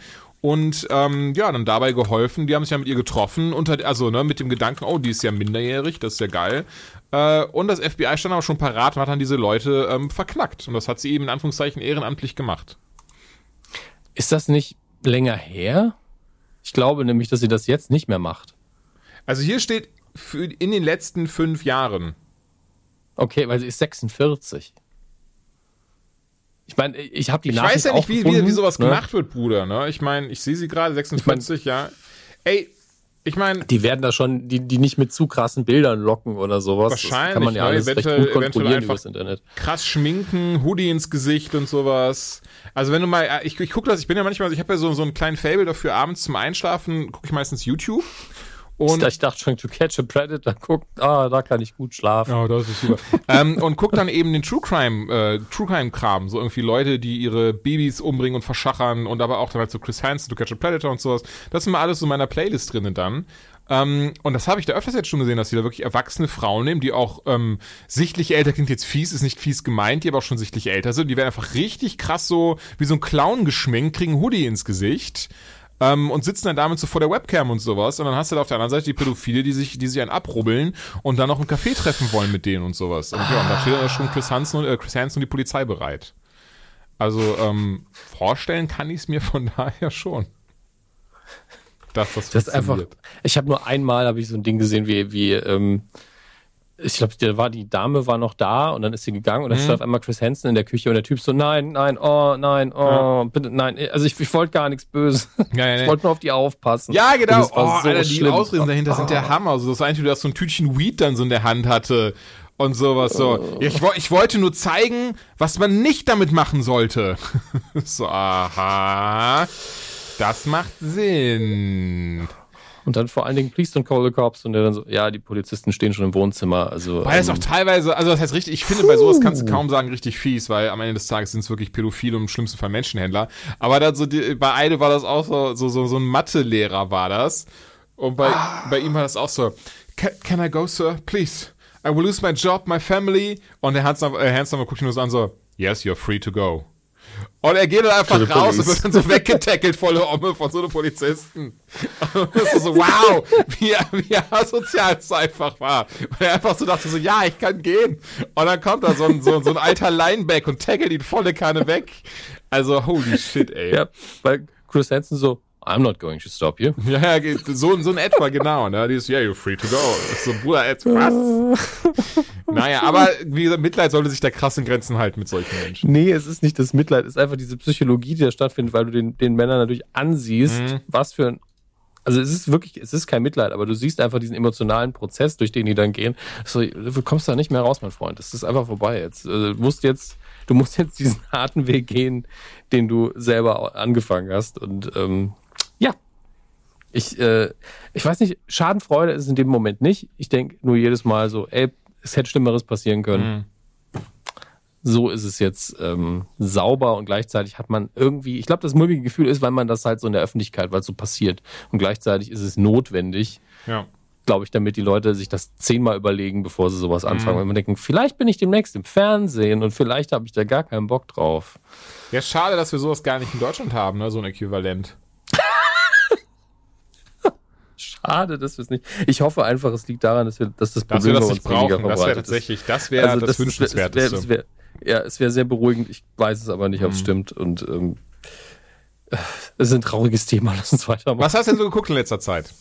und ähm, ja, dann dabei geholfen. Die haben sich ja mit ihr getroffen, unter, also ne, mit dem Gedanken, oh, die ist ja minderjährig, das ist ja geil. Äh, und das FBI stand aber schon parat und hat dann diese Leute ähm, verknackt. Und das hat sie eben in Anführungszeichen ehrenamtlich gemacht. Ist das nicht länger her? Ich glaube nämlich, dass sie das jetzt nicht mehr macht. Also hier steht für in den letzten fünf Jahren. Okay, weil sie ist 46. Ich meine, ich habe die Ich Nachricht weiß ja nicht, wie, wie, gefunden, wie sowas ne? gemacht wird, Bruder. Ne? Ich meine, ich sehe sie gerade, 46, ja. Ey, ich meine, Die werden da schon, die, die nicht mit zu krassen Bildern locken oder sowas. Wahrscheinlich, Das kann man ja ne? alles recht Eventuell- gut eventuell kontrollieren einfach- übers Internet. krass schminken, Hoodie ins Gesicht und sowas. Also wenn du mal, äh, ich, ich gucke das, ich bin ja manchmal, ich habe ja so, so einen kleinen Fable dafür, abends zum Einschlafen gucke ich meistens YouTube. Und ich dachte schon, to catch a predator, guck, ah, da kann ich gut schlafen. Oh, das ist super. ähm, und guck dann eben den True Crime, äh, True Crime Kram, so irgendwie Leute, die ihre Babys umbringen und verschachern und aber auch dann halt so Chris Hansen, to catch a predator und sowas. Das sind mal alles so in meiner Playlist drinnen dann. Ähm, und das habe ich da öfters jetzt schon gesehen, dass die da wirklich erwachsene Frauen nehmen, die auch ähm, sichtlich älter, klingt jetzt fies, ist nicht fies gemeint, die aber auch schon sichtlich älter sind. Die werden einfach richtig krass so wie so ein Clown geschminkt, kriegen Hoodie ins Gesicht ähm, und sitzen dann damit so vor der Webcam und sowas. Und dann hast du da auf der anderen Seite die Pädophile, die sich, die sich einen abrubbeln und dann noch ein Café treffen wollen mit denen und sowas. Und, ja, und da steht dann schon Chris Hansen und, äh, Chris Hansen und die Polizei bereit. Also ähm, vorstellen kann ich es mir von daher schon. Dass das, das ist einfach. Ich habe nur einmal habe ich so ein Ding gesehen, wie wie ähm, ich glaube, da war die Dame war noch da und dann ist sie gegangen und dann mhm. stand auf einmal Chris Hansen in der Küche und der Typ so, nein, nein, oh, nein, oh, ja. bitte, nein. Also ich, ich wollte gar nichts Böses. Ja, ja, ich wollte nur auf die aufpassen. Ja, genau. Oh, so Alter, die Ausreden dahinter oh. sind der Hammer. Also das Einzige, dass so ein Tütchen Weed dann so in der Hand hatte und sowas so. Oh. Ich, ich wollte nur zeigen, was man nicht damit machen sollte. so, aha. Das macht Sinn. Und dann vor allen Dingen Please don't call the cops und der dann so, ja, die Polizisten stehen schon im Wohnzimmer. Also, weil es ähm, auch teilweise, also das heißt richtig, ich finde, bei sowas kannst du kaum sagen, richtig fies, weil am Ende des Tages sind es wirklich Pädophile und im schlimmsten Fall Menschenhändler. Aber dann so, die, bei Eide war das auch so, so, so, so ein Mathelehrer war das. Und bei, ah. bei ihm war das auch so, can, can I go, sir? Please. I will lose my job, my family. Und der Hans, äh, Hans guckt ihn nur so an so, yes, you're free to go. Und er geht dann einfach raus und wird dann so weggetackelt, volle Omme von so einem Polizisten. Und das ist so, wow, wie, wie asozial es einfach war. Und er einfach so dachte so, ja, ich kann gehen. Und dann kommt da so ein, so, so ein alter Lineback und tackelt ihn volle Kanne weg. Also, holy shit, ey. Ja, weil Chris Hansen so, I'm not going to stop you. Ja, so, so in etwa, genau. Ne? Die ist, yeah, you're free to go. So, Bruder, jetzt was? naja, aber wie gesagt, Mitleid sollte sich da krass in Grenzen halten mit solchen Menschen. Nee, es ist nicht das Mitleid, es ist einfach diese Psychologie, die da stattfindet, weil du den, den Männern natürlich ansiehst, mhm. was für ein also es ist wirklich, es ist kein Mitleid, aber du siehst einfach diesen emotionalen Prozess, durch den die dann gehen. So, du kommst da nicht mehr raus, mein Freund. Das ist einfach vorbei jetzt. Also, du musst jetzt, du musst jetzt diesen harten Weg gehen, den du selber angefangen hast. Und ähm, ja, ich, äh, ich weiß nicht, Schadenfreude ist in dem Moment nicht. Ich denke nur jedes Mal so, ey, es hätte Schlimmeres passieren können. Mhm. So ist es jetzt ähm, sauber und gleichzeitig hat man irgendwie, ich glaube, das mulmige Gefühl ist, weil man das halt so in der Öffentlichkeit, weil es so passiert und gleichzeitig ist es notwendig. Ja glaube ich, damit die Leute sich das zehnmal überlegen, bevor sie sowas anfangen. Mhm. Weil man denken, vielleicht bin ich demnächst im Fernsehen und vielleicht habe ich da gar keinen Bock drauf. Ja, schade, dass wir sowas gar nicht in Deutschland haben, ne? so ein Äquivalent. Schade, dass wir es nicht. Ich hoffe einfach, es liegt daran, dass wir, dass das Problem dass wir das nicht brauchen. Das wäre tatsächlich, das wäre also das, das wünschenswerteste. Es wär, wär, ja, es wäre sehr beruhigend. Ich weiß es aber nicht, ob es hm. stimmt. Und ähm, es ist ein trauriges Thema. Lass uns weitermachen. Was hast du denn so geguckt in letzter Zeit?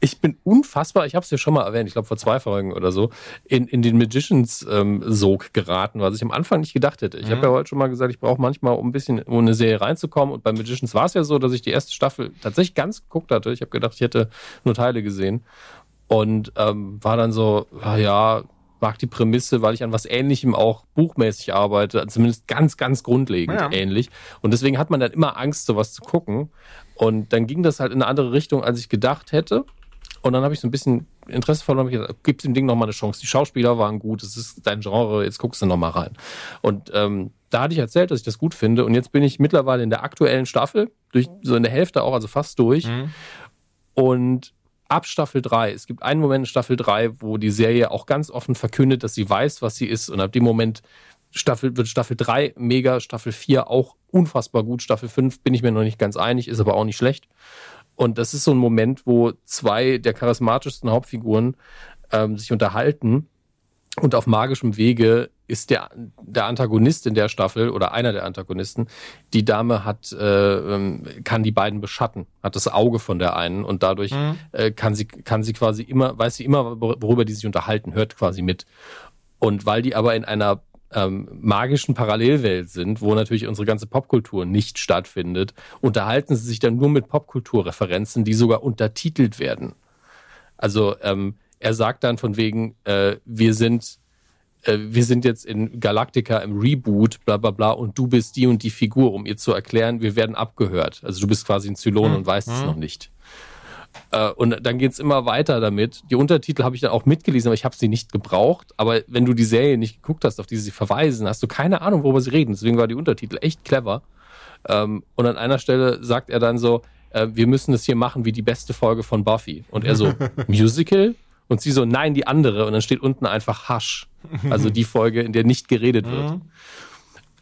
Ich bin unfassbar, ich habe es ja schon mal erwähnt, ich glaube vor zwei Folgen oder so, in, in den Magicians-Sog ähm, geraten, was ich am Anfang nicht gedacht hätte. Ich mhm. habe ja heute schon mal gesagt, ich brauche manchmal, um ein bisschen um eine Serie reinzukommen. Und bei Magicians war es ja so, dass ich die erste Staffel tatsächlich ganz geguckt hatte. Ich habe gedacht, ich hätte nur Teile gesehen. Und ähm, war dann so, ja, mag die Prämisse, weil ich an was Ähnlichem auch buchmäßig arbeite, zumindest ganz, ganz grundlegend ja. ähnlich. Und deswegen hat man dann immer Angst, sowas zu gucken. Und dann ging das halt in eine andere Richtung, als ich gedacht hätte. Und dann habe ich so ein bisschen Interesse verloren. Ich gedacht, gib dem Ding nochmal eine Chance. Die Schauspieler waren gut, es ist dein Genre, jetzt guckst du nochmal rein. Und ähm, da hatte ich erzählt, dass ich das gut finde. Und jetzt bin ich mittlerweile in der aktuellen Staffel, durch so in der Hälfte auch, also fast durch. Mhm. Und ab Staffel 3, es gibt einen Moment in Staffel 3, wo die Serie auch ganz offen verkündet, dass sie weiß, was sie ist. Und ab dem Moment Staffel, wird Staffel 3 mega, Staffel 4 auch unfassbar gut. Staffel 5 bin ich mir noch nicht ganz einig, ist aber auch nicht schlecht. Und das ist so ein Moment, wo zwei der charismatischsten Hauptfiguren ähm, sich unterhalten und auf magischem Wege ist der, der Antagonist in der Staffel oder einer der Antagonisten, die Dame hat, äh, ähm, kann die beiden beschatten, hat das Auge von der einen und dadurch mhm. äh, kann sie, kann sie quasi immer, weiß sie immer, worüber die sich unterhalten, hört quasi mit. Und weil die aber in einer ähm, magischen Parallelwelt sind, wo natürlich unsere ganze Popkultur nicht stattfindet, unterhalten sie sich dann nur mit Popkulturreferenzen, die sogar untertitelt werden. Also ähm, er sagt dann von wegen, äh, wir sind äh, wir sind jetzt in Galactica im Reboot, bla bla bla, und du bist die und die Figur, um ihr zu erklären, wir werden abgehört. Also du bist quasi ein Zylon hm. und weißt hm. es noch nicht. Äh, und dann geht's immer weiter damit. Die Untertitel habe ich dann auch mitgelesen, aber ich habe sie nicht gebraucht. Aber wenn du die Serie nicht geguckt hast, auf die sie verweisen, hast du keine Ahnung, worüber sie reden. Deswegen war die Untertitel echt clever. Ähm, und an einer Stelle sagt er dann so, äh, wir müssen es hier machen wie die beste Folge von Buffy. Und er so, Musical? Und sie so, nein, die andere. Und dann steht unten einfach Hush. Also die Folge, in der nicht geredet wird.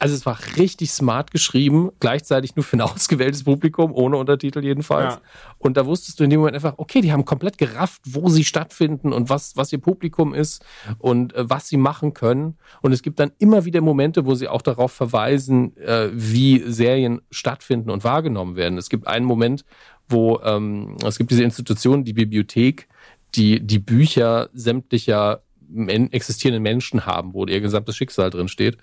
Also es war richtig smart geschrieben, gleichzeitig nur für ein ausgewähltes Publikum, ohne Untertitel jedenfalls. Ja. Und da wusstest du in dem Moment einfach, okay, die haben komplett gerafft, wo sie stattfinden und was, was ihr Publikum ist und äh, was sie machen können. Und es gibt dann immer wieder Momente, wo sie auch darauf verweisen, äh, wie Serien stattfinden und wahrgenommen werden. Es gibt einen Moment, wo ähm, es gibt diese Institution, die Bibliothek, die die Bücher sämtlicher existierenden Menschen haben, wo ihr gesamtes Schicksal drin steht.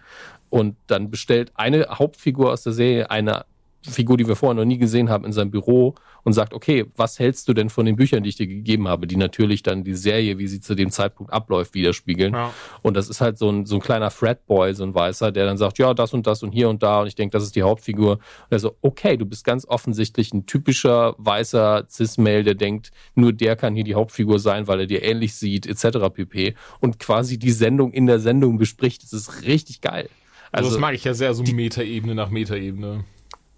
Und dann bestellt eine Hauptfigur aus der Serie eine Figur, die wir vorher noch nie gesehen haben, in seinem Büro und sagt, okay, was hältst du denn von den Büchern, die ich dir gegeben habe, die natürlich dann die Serie, wie sie zu dem Zeitpunkt abläuft, widerspiegeln. Ja. Und das ist halt so ein, so ein kleiner Fratboy, so ein Weißer, der dann sagt, ja, das und das und hier und da. Und ich denke, das ist die Hauptfigur. Und er so, okay, du bist ganz offensichtlich ein typischer weißer Cis-Male, der denkt, nur der kann hier die Hauptfigur sein, weil er dir ähnlich sieht, etc. pp. Und quasi die Sendung in der Sendung bespricht. Das ist richtig geil. Also, das mag ich ja sehr, so Metaebene nach Metaebene.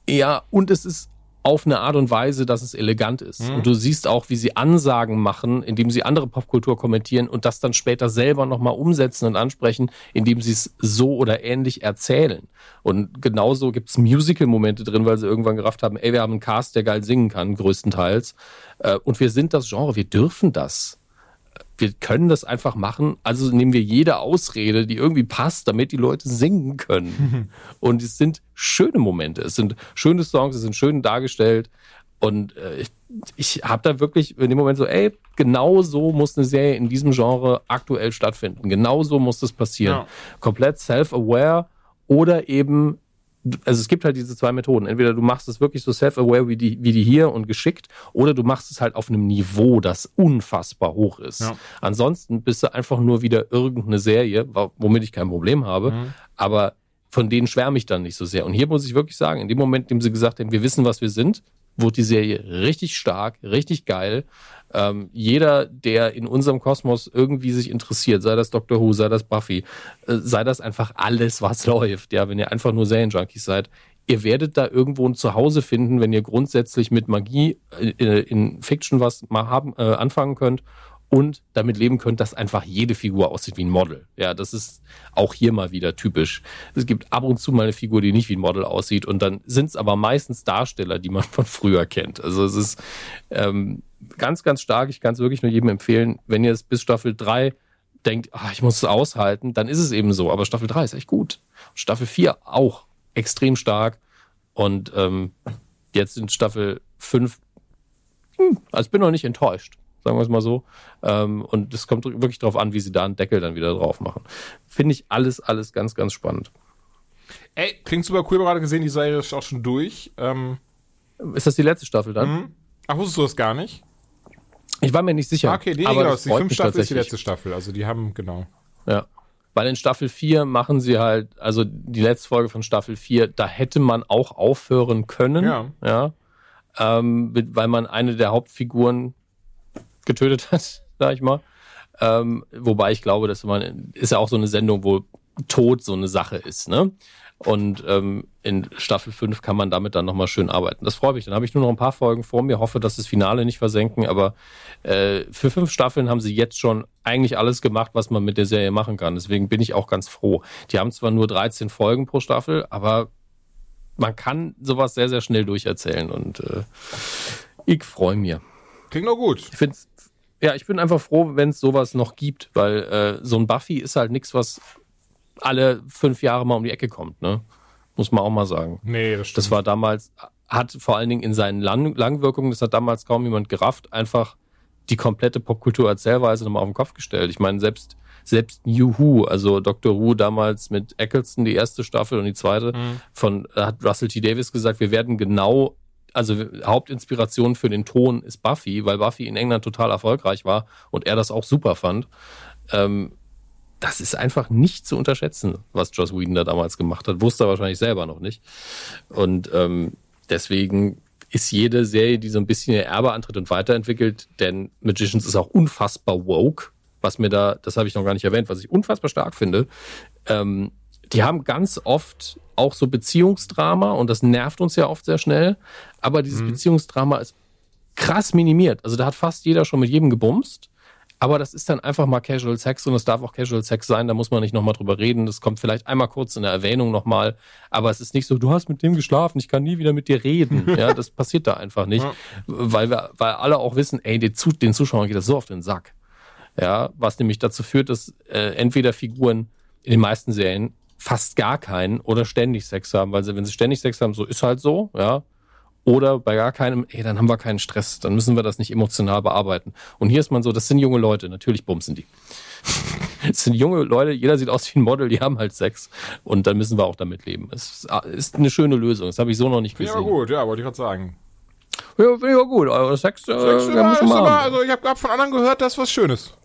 Ja, und es ist auf eine Art und Weise, dass es elegant ist. Mhm. Und du siehst auch, wie sie Ansagen machen, indem sie andere Popkultur kommentieren und das dann später selber nochmal umsetzen und ansprechen, indem sie es so oder ähnlich erzählen. Und genauso gibt's Musical-Momente drin, weil sie irgendwann gerafft haben, ey, wir haben einen Cast, der geil singen kann, größtenteils. Äh, Und wir sind das Genre, wir dürfen das wir können das einfach machen. Also nehmen wir jede Ausrede, die irgendwie passt, damit die Leute singen können. Und es sind schöne Momente. Es sind schöne Songs, es sind schön dargestellt. Und äh, ich, ich habe da wirklich in dem Moment so, ey, genau so muss eine Serie in diesem Genre aktuell stattfinden. Genau so muss das passieren. Ja. Komplett self-aware oder eben also es gibt halt diese zwei Methoden. Entweder du machst es wirklich so self-aware wie die, wie die hier und geschickt, oder du machst es halt auf einem Niveau, das unfassbar hoch ist. Ja. Ansonsten bist du einfach nur wieder irgendeine Serie, womit ich kein Problem habe, Mhm. aber von denen schwärme ich dann nicht so sehr. Und hier muss ich wirklich sagen, in dem Moment, in dem sie gesagt haben, wir wissen, was wir sind, wurde die Serie richtig stark, richtig geil. Ähm, jeder, der in unserem Kosmos irgendwie sich interessiert, sei das Doctor Who, sei das Buffy, äh, sei das einfach alles, was läuft. Ja, wenn ihr einfach nur Serienjunkies seid, ihr werdet da irgendwo ein Zuhause finden, wenn ihr grundsätzlich mit Magie äh, in Fiction was mal haben, äh, anfangen könnt und damit leben könnt, dass einfach jede Figur aussieht wie ein Model. Ja, das ist auch hier mal wieder typisch. Es gibt ab und zu mal eine Figur, die nicht wie ein Model aussieht und dann sind es aber meistens Darsteller, die man von früher kennt. Also es ist ähm, ganz, ganz stark. Ich kann es wirklich nur jedem empfehlen, wenn ihr es bis Staffel 3 denkt, ah, ich muss es aushalten, dann ist es eben so. Aber Staffel 3 ist echt gut. Staffel 4 auch extrem stark. Und ähm, jetzt in Staffel 5, hm, also ich bin noch nicht enttäuscht, sagen wir es mal so. Ähm, und es kommt wirklich darauf an, wie sie da einen Deckel dann wieder drauf machen. Finde ich alles, alles ganz, ganz spannend. Ey, klingt super cool, gerade gesehen, die Serie ist auch schon durch. Ähm, Ist das die letzte Staffel dann? hm? Ach, wusstest du das gar nicht? Ich war mir nicht sicher. Okay, nee, aber genau, das die fünfte Staffel ist die letzte Staffel. Also die haben, genau. Ja. Weil in Staffel 4 machen sie halt, also die letzte Folge von Staffel 4, da hätte man auch aufhören können. Ja. ja ähm, weil man eine der Hauptfiguren getötet hat, sag ich mal. Ähm, wobei ich glaube, dass man, ist ja auch so eine Sendung, wo Tod so eine Sache ist, ne? Und ähm, in Staffel 5 kann man damit dann nochmal schön arbeiten. Das freut mich. Dann habe ich nur noch ein paar Folgen vor mir, hoffe, dass das Finale nicht versenken, aber äh, für fünf Staffeln haben sie jetzt schon eigentlich alles gemacht, was man mit der Serie machen kann. Deswegen bin ich auch ganz froh. Die haben zwar nur 13 Folgen pro Staffel, aber man kann sowas sehr, sehr schnell durcherzählen und äh, ich freue mich. Klingt doch gut. Ich find's, ja, ich bin einfach froh, wenn es sowas noch gibt, weil äh, so ein Buffy ist halt nichts, was alle fünf Jahre mal um die Ecke kommt, ne? Muss man auch mal sagen. Nee, das stimmt. Das war damals, hat vor allen Dingen in seinen Lang Langwirkungen, das hat damals kaum jemand gerafft, einfach die komplette Popkultur-Erzählweise nochmal auf den Kopf gestellt. Ich meine, selbst, selbst New Who, also Dr. Who damals mit Eccleston, die erste Staffel und die zweite, Mhm. von, äh, hat Russell T. Davis gesagt, wir werden genau, also Hauptinspiration für den Ton ist Buffy, weil Buffy in England total erfolgreich war und er das auch super fand. Ähm, das ist einfach nicht zu unterschätzen, was Joss Whedon da damals gemacht hat. Wusste er wahrscheinlich selber noch nicht. Und ähm, deswegen ist jede Serie, die so ein bisschen ihr Erbe antritt und weiterentwickelt, denn Magicians ist auch unfassbar woke, was mir da, das habe ich noch gar nicht erwähnt, was ich unfassbar stark finde. Ähm, die haben ganz oft auch so Beziehungsdrama und das nervt uns ja oft sehr schnell, aber dieses mhm. Beziehungsdrama ist krass minimiert. Also da hat fast jeder schon mit jedem gebumst. Aber das ist dann einfach mal Casual Sex und es darf auch Casual Sex sein, da muss man nicht nochmal drüber reden. Das kommt vielleicht einmal kurz in der Erwähnung nochmal, aber es ist nicht so, du hast mit dem geschlafen, ich kann nie wieder mit dir reden. Ja, das passiert da einfach nicht, ja. weil wir, weil alle auch wissen, ey, den, den Zuschauern geht das so auf den Sack. Ja, was nämlich dazu führt, dass äh, entweder Figuren in den meisten Serien fast gar keinen oder ständig Sex haben, weil sie, wenn sie ständig Sex haben, so ist halt so, ja, oder bei gar keinem, ey, dann haben wir keinen Stress, dann müssen wir das nicht emotional bearbeiten. Und hier ist man so, das sind junge Leute, natürlich bumsen die. Es sind junge Leute, jeder sieht aus wie ein Model, die haben halt Sex. Und dann müssen wir auch damit leben. Es ist eine schöne Lösung. Das habe ich so noch nicht gesehen. Ja, gut, ja, wollte ich gerade sagen. Ja, auch gut. Aber Sex, äh, Sex ja, ist aber, also ich habe von anderen gehört, das ist was Schönes.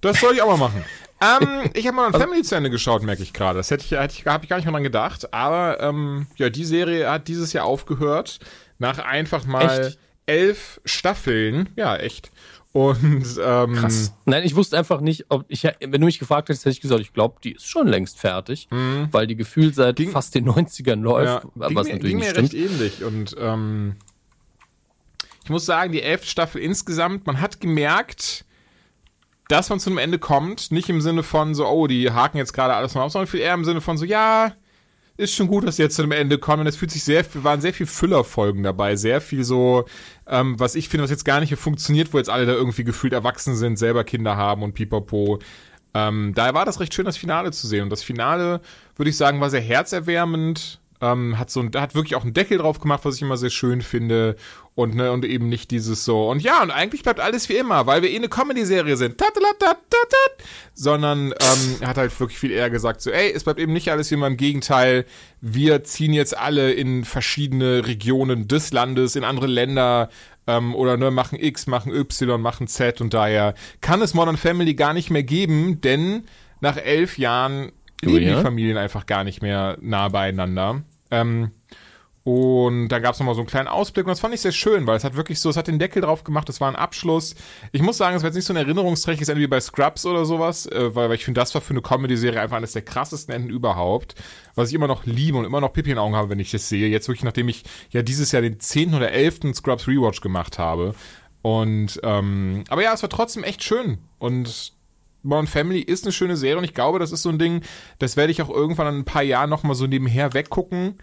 Das soll ich auch mal machen ähm, ich habe mal ein also, Family zu Ende geschaut, merke ich gerade. Das hätte ich, hätte ich, habe ich gar nicht mehr dran gedacht. Aber ähm, ja, die Serie hat dieses Jahr aufgehört. Nach einfach mal echt? elf Staffeln. Ja, echt. Und ähm, krass. Nein, ich wusste einfach nicht, ob ich, wenn du mich gefragt hättest, hätte ich gesagt, ich glaube, die ist schon längst fertig, mhm. weil die gefühlt seit ging, fast den 90ern läuft. Ja, was mir, natürlich ging nicht mir stimmt. recht ähnlich. Und ähm, ich muss sagen, die elfte Staffel insgesamt, man hat gemerkt, dass man zu einem Ende kommt, nicht im Sinne von so, oh, die haken jetzt gerade alles mal auf, sondern viel eher im Sinne von so, ja, ist schon gut, dass sie jetzt zu einem Ende kommen. Und es fühlt sich sehr, waren sehr viel Füllerfolgen dabei, sehr viel so, ähm, was ich finde, was jetzt gar nicht funktioniert, wo jetzt alle da irgendwie gefühlt erwachsen sind, selber Kinder haben und pipapo. Ähm, daher war das recht schön, das Finale zu sehen. Und das Finale, würde ich sagen, war sehr herzerwärmend. Ähm, hat so hat wirklich auch einen Deckel drauf gemacht, was ich immer sehr schön finde. Und ne und eben nicht dieses so und ja und eigentlich bleibt alles wie immer, weil wir eh eine Comedy-Serie sind, sondern ähm, hat halt wirklich viel eher gesagt so, ey, es bleibt eben nicht alles wie immer, im Gegenteil, wir ziehen jetzt alle in verschiedene Regionen des Landes, in andere Länder ähm, oder ne machen X, machen Y, machen Z. Und daher kann es Modern Family gar nicht mehr geben, denn nach elf Jahren leben ja? die Familien einfach gar nicht mehr nah beieinander. Ähm, und da gab es nochmal so einen kleinen Ausblick und das fand ich sehr schön, weil es hat wirklich so, es hat den Deckel drauf gemacht, es war ein Abschluss. Ich muss sagen, es war jetzt nicht so ein erinnerungsträchtiges Ende wie bei Scrubs oder sowas, äh, weil, weil ich finde, das war für eine Comedy-Serie einfach eines der krassesten Enden überhaupt. Was ich immer noch liebe und immer noch Pipi in den Augen habe, wenn ich das sehe. Jetzt wirklich, nachdem ich ja dieses Jahr den 10. oder 11. Scrubs Rewatch gemacht habe. Und, ähm, aber ja, es war trotzdem echt schön. Und Modern Family ist eine schöne Serie und ich glaube, das ist so ein Ding, das werde ich auch irgendwann in ein paar Jahren nochmal so nebenher weggucken.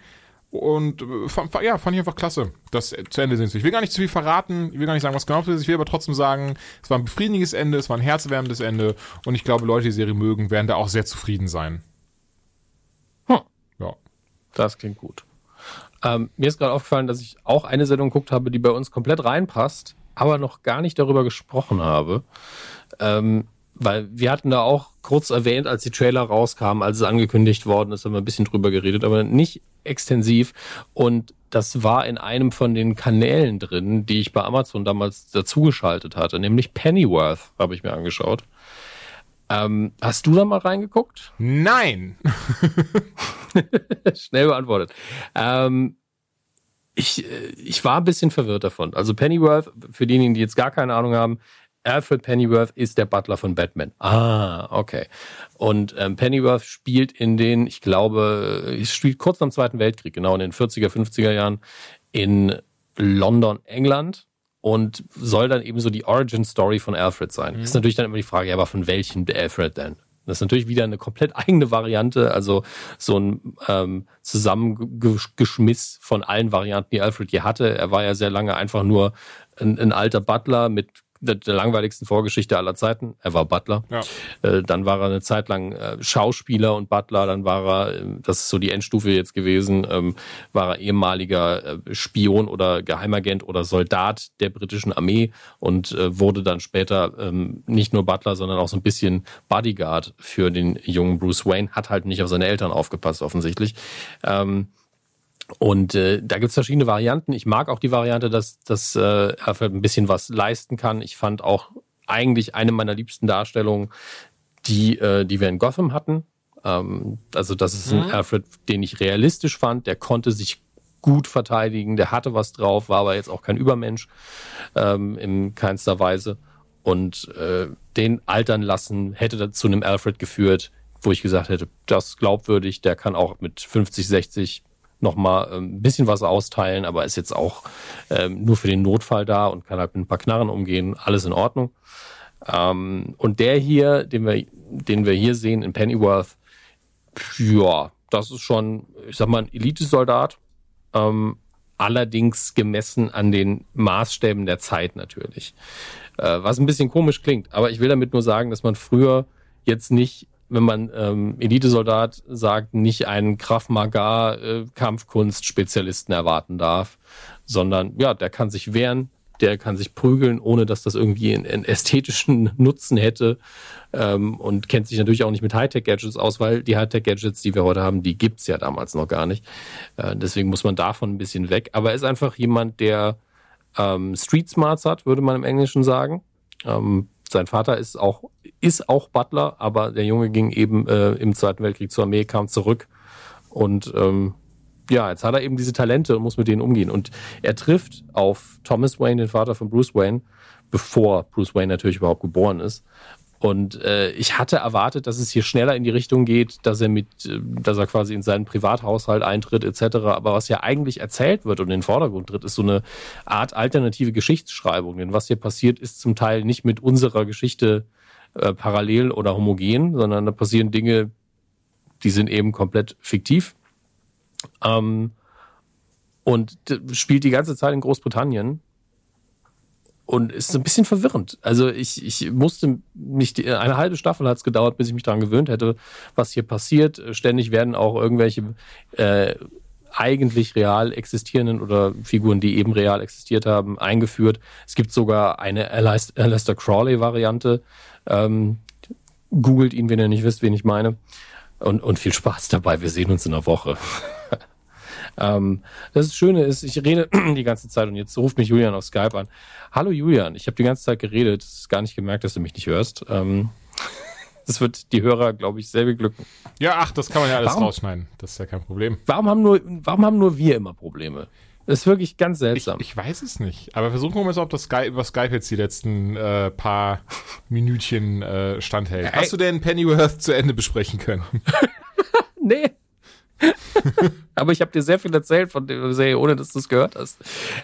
Und äh, ja, fand ich einfach klasse, das zu Ende sind. Ich will gar nicht zu viel verraten, ich will gar nicht sagen, was genau ist. Ich will aber trotzdem sagen, es war ein befriedigendes Ende, es war ein herzerwärmendes Ende und ich glaube, Leute, die die Serie mögen, werden da auch sehr zufrieden sein. Hm. Ja. Das klingt gut. Ähm, mir ist gerade aufgefallen, dass ich auch eine Sendung geguckt habe, die bei uns komplett reinpasst, aber noch gar nicht darüber gesprochen habe. Ähm, weil wir hatten da auch kurz erwähnt, als die Trailer rauskamen, als es angekündigt worden ist, haben wir ein bisschen drüber geredet, aber nicht extensiv. Und das war in einem von den Kanälen drin, die ich bei Amazon damals dazugeschaltet hatte, nämlich Pennyworth, habe ich mir angeschaut. Ähm, hast du da mal reingeguckt? Nein. Schnell beantwortet. Ähm, ich, äh, ich war ein bisschen verwirrt davon. Also Pennyworth, für diejenigen, die jetzt gar keine Ahnung haben, Alfred Pennyworth ist der Butler von Batman. Ah, okay. Und ähm, Pennyworth spielt in den, ich glaube, spielt kurz nach dem Zweiten Weltkrieg, genau in den 40er, 50er Jahren in London, England und soll dann eben so die Origin Story von Alfred sein. Mhm. Ist natürlich dann immer die Frage, ja, aber von welchem Alfred denn? Das ist natürlich wieder eine komplett eigene Variante, also so ein ähm, Zusammengeschmiss von allen Varianten, die Alfred je hatte. Er war ja sehr lange einfach nur ein, ein alter Butler mit der, der langweiligsten Vorgeschichte aller Zeiten. Er war Butler. Ja. Äh, dann war er eine Zeit lang äh, Schauspieler und Butler. Dann war er, äh, das ist so die Endstufe jetzt gewesen, ähm, war er ehemaliger äh, Spion oder Geheimagent oder Soldat der britischen Armee und äh, wurde dann später ähm, nicht nur Butler, sondern auch so ein bisschen Bodyguard für den jungen Bruce Wayne. Hat halt nicht auf seine Eltern aufgepasst, offensichtlich. Ähm, und äh, da gibt's verschiedene Varianten. Ich mag auch die Variante, dass, dass äh, er ein bisschen was leisten kann. Ich fand auch eigentlich eine meiner liebsten Darstellungen, die, äh, die wir in Gotham hatten. Ähm, also das ist ein mhm. Alfred, den ich realistisch fand. Der konnte sich gut verteidigen, der hatte was drauf, war aber jetzt auch kein Übermensch ähm, in keinster Weise. Und äh, den altern lassen hätte dann zu einem Alfred geführt, wo ich gesagt hätte, das glaubwürdig, der kann auch mit 50, 60 nochmal ähm, ein bisschen was austeilen, aber ist jetzt auch ähm, nur für den Notfall da und kann halt mit ein paar Knarren umgehen, alles in Ordnung. Ähm, und der hier, den wir, den wir hier sehen in Pennyworth, ja, das ist schon, ich sag mal, ein Elitesoldat, ähm, allerdings gemessen an den Maßstäben der Zeit natürlich. Äh, was ein bisschen komisch klingt, aber ich will damit nur sagen, dass man früher jetzt nicht wenn man ähm, Elitesoldat sagt, nicht einen Krav Maga äh, Kampfkunst-Spezialisten erwarten darf, sondern ja, der kann sich wehren, der kann sich prügeln, ohne dass das irgendwie einen, einen ästhetischen Nutzen hätte ähm, und kennt sich natürlich auch nicht mit Hightech-Gadgets aus, weil die Hightech-Gadgets, die wir heute haben, die gibt's ja damals noch gar nicht. Äh, deswegen muss man davon ein bisschen weg. Aber er ist einfach jemand, der ähm, Street Smarts hat, würde man im Englischen sagen. Ähm, sein Vater ist auch, ist auch Butler, aber der Junge ging eben äh, im Zweiten Weltkrieg zur Armee, kam zurück und ähm, ja, jetzt hat er eben diese Talente und muss mit denen umgehen. Und er trifft auf Thomas Wayne, den Vater von Bruce Wayne, bevor Bruce Wayne natürlich überhaupt geboren ist. Und äh, ich hatte erwartet, dass es hier schneller in die Richtung geht, dass er mit, äh, dass er quasi in seinen Privathaushalt eintritt etc. Aber was ja eigentlich erzählt wird und in den Vordergrund tritt, ist so eine Art alternative Geschichtsschreibung. Denn was hier passiert, ist zum Teil nicht mit unserer Geschichte äh, parallel oder homogen, sondern da passieren Dinge, die sind eben komplett fiktiv. Ähm, und spielt die ganze Zeit in Großbritannien und ist ein bisschen verwirrend. Also ich, ich musste mich, eine halbe Staffel hat es gedauert, bis ich mich daran gewöhnt hätte, was hier passiert. Ständig werden auch irgendwelche äh, eigentlich real existierenden oder Figuren, die eben real existiert haben, eingeführt. Es gibt sogar eine Aleister Crawley-Variante. Ähm, googelt ihn, wenn ihr nicht wisst, wen ich meine. Und, und viel Spaß dabei. Wir sehen uns in einer Woche. Ähm, das Schöne ist, ich rede die ganze Zeit und jetzt ruft mich Julian auf Skype an. Hallo Julian, ich habe die ganze Zeit geredet, gar nicht gemerkt, dass du mich nicht hörst. Ähm, das wird die Hörer, glaube ich, sehr beglücken. Ja, ach, das kann man ja alles warum, rausschneiden. Das ist ja kein Problem. Warum haben nur, warum haben nur wir immer Probleme? Das ist wirklich ganz seltsam. Ich, ich weiß es nicht. Aber versuchen wir mal so, ob das Skype, über Skype jetzt die letzten äh, paar Minütchen äh, standhält. Hast du denn Pennyworth zu Ende besprechen können? nee. Aber ich habe dir sehr viel erzählt von der Serie, ohne dass du es gehört hast.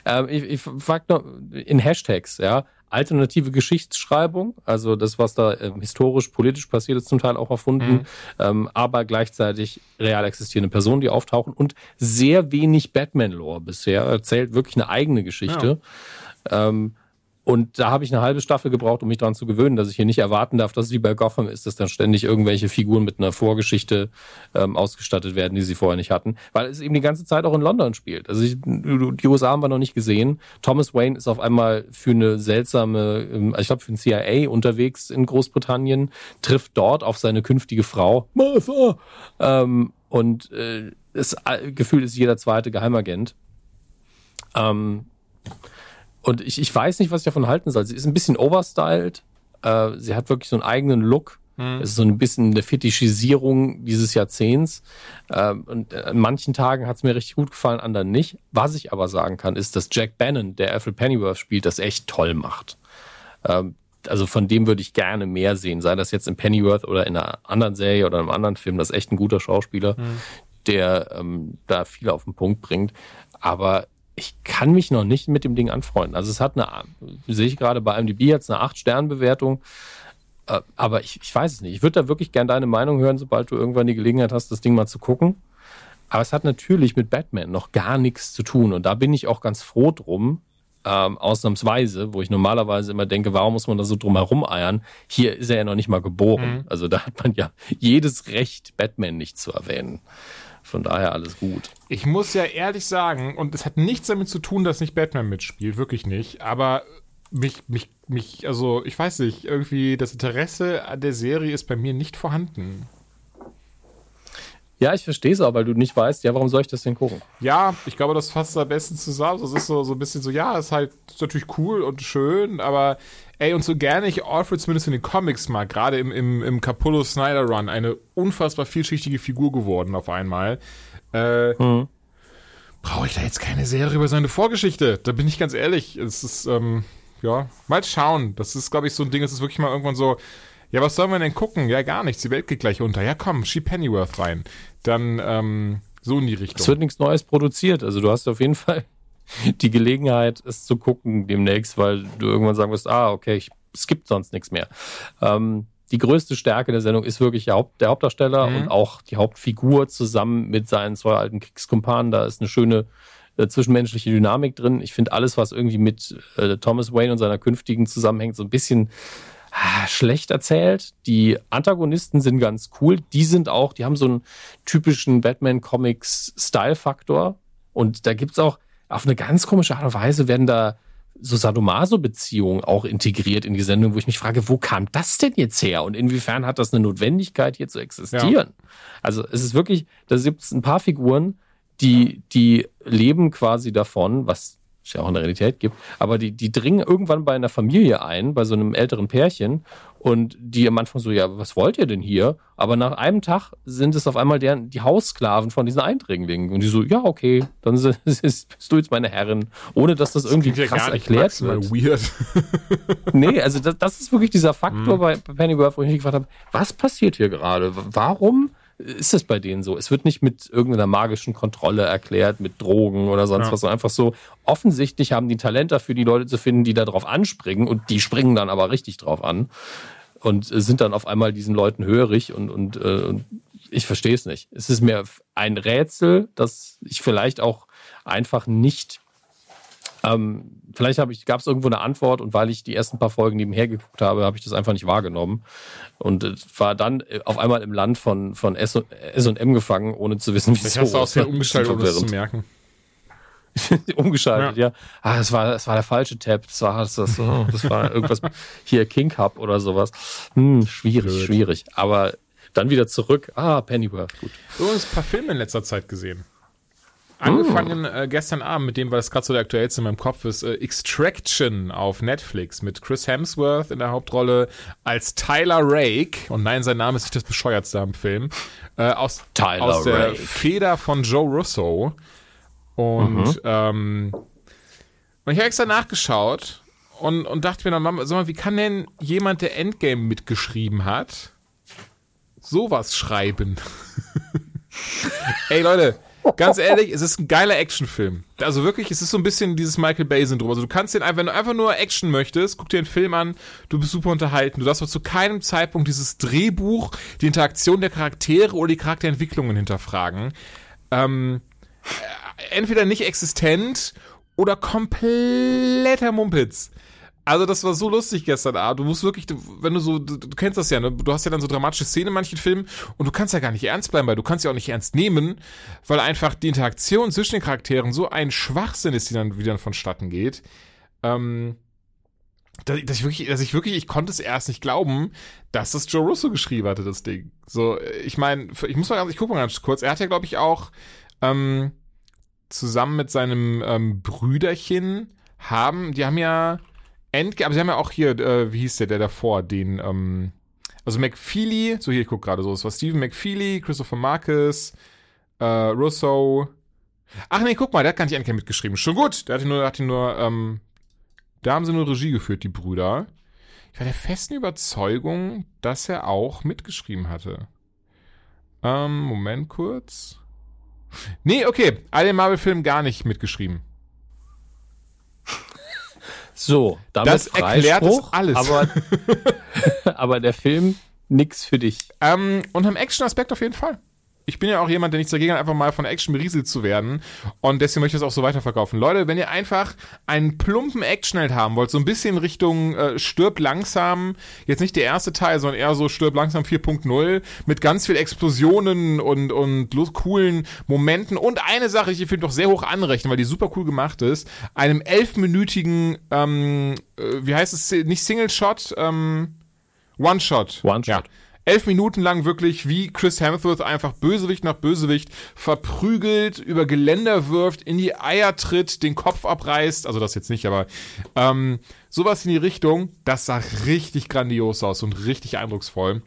Ähm, ich ich frag noch in Hashtags, ja. Alternative Geschichtsschreibung, also das, was da ähm, historisch, politisch passiert ist, zum Teil auch erfunden, mhm. ähm, aber gleichzeitig real existierende Personen, die auftauchen und sehr wenig Batman-Lore bisher. Erzählt wirklich eine eigene Geschichte. Ja. Ähm, und da habe ich eine halbe Staffel gebraucht, um mich daran zu gewöhnen, dass ich hier nicht erwarten darf, dass es wie bei Gotham ist, dass dann ständig irgendwelche Figuren mit einer Vorgeschichte ähm, ausgestattet werden, die sie vorher nicht hatten. Weil es eben die ganze Zeit auch in London spielt. Also ich, die USA haben wir noch nicht gesehen. Thomas Wayne ist auf einmal für eine seltsame, ähm, ich glaube für ein CIA unterwegs in Großbritannien, trifft dort auf seine künftige Frau, Martha. Ähm, und äh, ist, äh, gefühlt ist jeder zweite Geheimagent. Ähm, und ich, ich weiß nicht, was ich davon halten soll. Sie ist ein bisschen overstyled. Äh, sie hat wirklich so einen eigenen Look. Mhm. Es ist so ein bisschen eine Fetischisierung dieses Jahrzehnts. Ähm, und an manchen Tagen hat es mir richtig gut gefallen, anderen nicht. Was ich aber sagen kann, ist, dass Jack Bannon, der Alfred Pennyworth spielt, das echt toll macht. Ähm, also von dem würde ich gerne mehr sehen, sei das jetzt in Pennyworth oder in einer anderen Serie oder einem anderen Film. Das ist echt ein guter Schauspieler, mhm. der ähm, da viel auf den Punkt bringt. Aber ich kann mich noch nicht mit dem Ding anfreunden. Also es hat eine, sehe ich gerade bei IMDb jetzt eine 8-Sterne-Bewertung. Äh, aber ich, ich weiß es nicht. Ich würde da wirklich gerne deine Meinung hören, sobald du irgendwann die Gelegenheit hast, das Ding mal zu gucken. Aber es hat natürlich mit Batman noch gar nichts zu tun. Und da bin ich auch ganz froh drum, ähm, ausnahmsweise, wo ich normalerweise immer denke, warum muss man da so drum herum eiern? Hier ist er ja noch nicht mal geboren. Mhm. Also da hat man ja jedes Recht, Batman nicht zu erwähnen. Von daher alles gut. Ich muss ja ehrlich sagen, und es hat nichts damit zu tun, dass nicht Batman mitspielt, wirklich nicht, aber mich, mich, mich, also ich weiß nicht, irgendwie das Interesse an der Serie ist bei mir nicht vorhanden. Ja, ich verstehe es auch, weil du nicht weißt, ja, warum soll ich das denn gucken? Ja, ich glaube, das fasst am besten zusammen. Das ist so, so ein bisschen so, ja, ist halt ist natürlich cool und schön, aber ey, und so gerne ich Alfred zumindest in den Comics mag, gerade im, im, im Capullo Snyder Run, eine unfassbar vielschichtige Figur geworden auf einmal. Äh, mhm. brauche ich da jetzt keine Serie über seine Vorgeschichte. Da bin ich ganz ehrlich. Es ist, ähm, ja, mal schauen. Das ist, glaube ich, so ein Ding, es ist wirklich mal irgendwann so, ja, was sollen wir denn gucken? Ja, gar nichts. Die Welt geht gleich unter. Ja, komm, schieb Pennyworth rein. Dann, ähm, so in die Richtung. Es wird nichts Neues produziert. Also du hast auf jeden Fall die Gelegenheit, es zu gucken demnächst, weil du irgendwann sagen wirst, ah, okay, ich, es gibt sonst nichts mehr. Ähm, die größte Stärke der Sendung ist wirklich der, Haupt, der Hauptdarsteller mhm. und auch die Hauptfigur zusammen mit seinen zwei alten Kriegskumpanen. Da ist eine schöne äh, zwischenmenschliche Dynamik drin. Ich finde alles, was irgendwie mit äh, Thomas Wayne und seiner künftigen zusammenhängt, so ein bisschen ah, schlecht erzählt. Die Antagonisten sind ganz cool. Die sind auch, die haben so einen typischen Batman-Comics-Style-Faktor. Und da gibt's auch auf eine ganz komische Art und Weise werden da so Sadomaso-Beziehungen auch integriert in die Sendung, wo ich mich frage, wo kam das denn jetzt her und inwiefern hat das eine Notwendigkeit, hier zu existieren? Ja. Also es ist wirklich, da gibt es ein paar Figuren, die, die leben quasi davon, was es ja auch in der Realität gibt, aber die, die dringen irgendwann bei einer Familie ein, bei so einem älteren Pärchen und die am Anfang so, ja, was wollt ihr denn hier? Aber nach einem Tag sind es auf einmal deren, die Haussklaven von diesen Eindringlingen. Und die so, ja, okay, dann bist du jetzt meine Herrin, ohne dass das, das irgendwie krass ja erklärt wird. Weird. nee, also das, das, ist wirklich dieser Faktor mhm. bei Pennyworth, wo ich mich gefragt habe, was passiert hier gerade? Warum ist es bei denen so. Es wird nicht mit irgendeiner magischen Kontrolle erklärt, mit Drogen oder sonst ja. was, sondern einfach so, offensichtlich haben die Talent dafür, die Leute zu finden, die da drauf anspringen und die springen dann aber richtig drauf an und sind dann auf einmal diesen Leuten hörig und, und, äh, ich verstehe es nicht. Es ist mir ein Rätsel, das ich vielleicht auch einfach nicht ähm, vielleicht gab es irgendwo eine Antwort und weil ich die ersten paar Folgen nebenher geguckt habe, habe ich das einfach nicht wahrgenommen und äh, war dann äh, auf einmal im Land von, von S und gefangen, ohne zu wissen, wie es hast du aus der umgeschaltet, ohne es zu merken. umgeschaltet, ja. ja. Ah, das war, das war der falsche Tab. Das war, das, das, oh, das war irgendwas hier King Cup oder sowas. Hm, schwierig, Blöd. schwierig. Aber dann wieder zurück. Ah, Pennyworth, gut. Du hast ein paar Filme in letzter Zeit gesehen. Angefangen äh, gestern Abend mit dem, weil das gerade so der aktuellste in meinem Kopf ist, äh, Extraction auf Netflix mit Chris Hemsworth in der Hauptrolle als Tyler Rake. Und nein, sein Name ist nicht das bescheuertste am Film. Äh, aus, Tyler aus der Rake. Feder von Joe Russo. Und, mhm. ähm, und ich habe extra nachgeschaut und, und dachte mir dann, Mama, sag mal, wie kann denn jemand, der Endgame mitgeschrieben hat, sowas schreiben? Ey Leute, Ganz ehrlich, es ist ein geiler Actionfilm. Also wirklich, es ist so ein bisschen dieses Michael Bay-Syndrom. Also du kannst den einfach, wenn du einfach nur Action möchtest, guck dir den Film an, du bist super unterhalten. Du darfst aber zu keinem Zeitpunkt dieses Drehbuch, die Interaktion der Charaktere oder die Charakterentwicklungen hinterfragen. Ähm, entweder nicht existent oder kompletter Mumpitz. Also das war so lustig gestern Abend. Du musst wirklich, wenn du so, du, du, kennst das ja, ne? Du hast ja dann so dramatische Szenen in manchen Filmen und du kannst ja gar nicht ernst bleiben, weil du kannst ja auch nicht ernst nehmen, weil einfach die Interaktion zwischen den Charakteren so ein Schwachsinn ist, die dann wieder vonstatten geht. Ähm, dass, dass ich wirklich, dass ich wirklich, ich konnte es erst nicht glauben, dass das Joe Russo geschrieben hatte, das Ding. So, ich meine, ich muss mal ganz, ich gucke mal ganz kurz. Er hat ja, glaube ich, auch ähm, zusammen mit seinem ähm, Brüderchen haben, die haben ja Endgame, aber sie haben ja auch hier, äh, wie hieß der, der davor, den, ähm, also McFeely, so hier, ich guck gerade so, es war Stephen McFeely, Christopher Marcus, äh, Russo. Ach nee, guck mal, der hat gar nicht Endgame mitgeschrieben. Schon gut, der hat ihn nur, hat ihn nur, ähm, da haben sie nur Regie geführt, die Brüder. Ich war der festen Überzeugung, dass er auch mitgeschrieben hatte. Ähm, Moment kurz. Nee, okay, all den Marvel-Filmen gar nicht mitgeschrieben. So, damit das erklärt es alles. Aber, aber der Film nix für dich. Ähm, unterm Action-Aspekt auf jeden Fall ich bin ja auch jemand, der nichts dagegen hat, einfach mal von Action berieselt zu werden. Und deswegen möchte ich das auch so weiterverkaufen. Leute, wenn ihr einfach einen plumpen Actionheld haben wollt, so ein bisschen Richtung äh, Stirb langsam, jetzt nicht der erste Teil, sondern eher so Stirb langsam 4.0, mit ganz viel Explosionen und, und coolen Momenten. Und eine Sache, die ich finde doch sehr hoch anrechnen, weil die super cool gemacht ist, einem elfminütigen, ähm, äh, wie heißt es, nicht Single Shot, ähm, One-Shot. One-Shot. Ja elf Minuten lang wirklich wie Chris Hemsworth einfach Bösewicht nach Bösewicht verprügelt, über Geländer wirft, in die Eier tritt, den Kopf abreißt, also das jetzt nicht, aber ähm, sowas in die Richtung, das sah richtig grandios aus und richtig eindrucksvoll.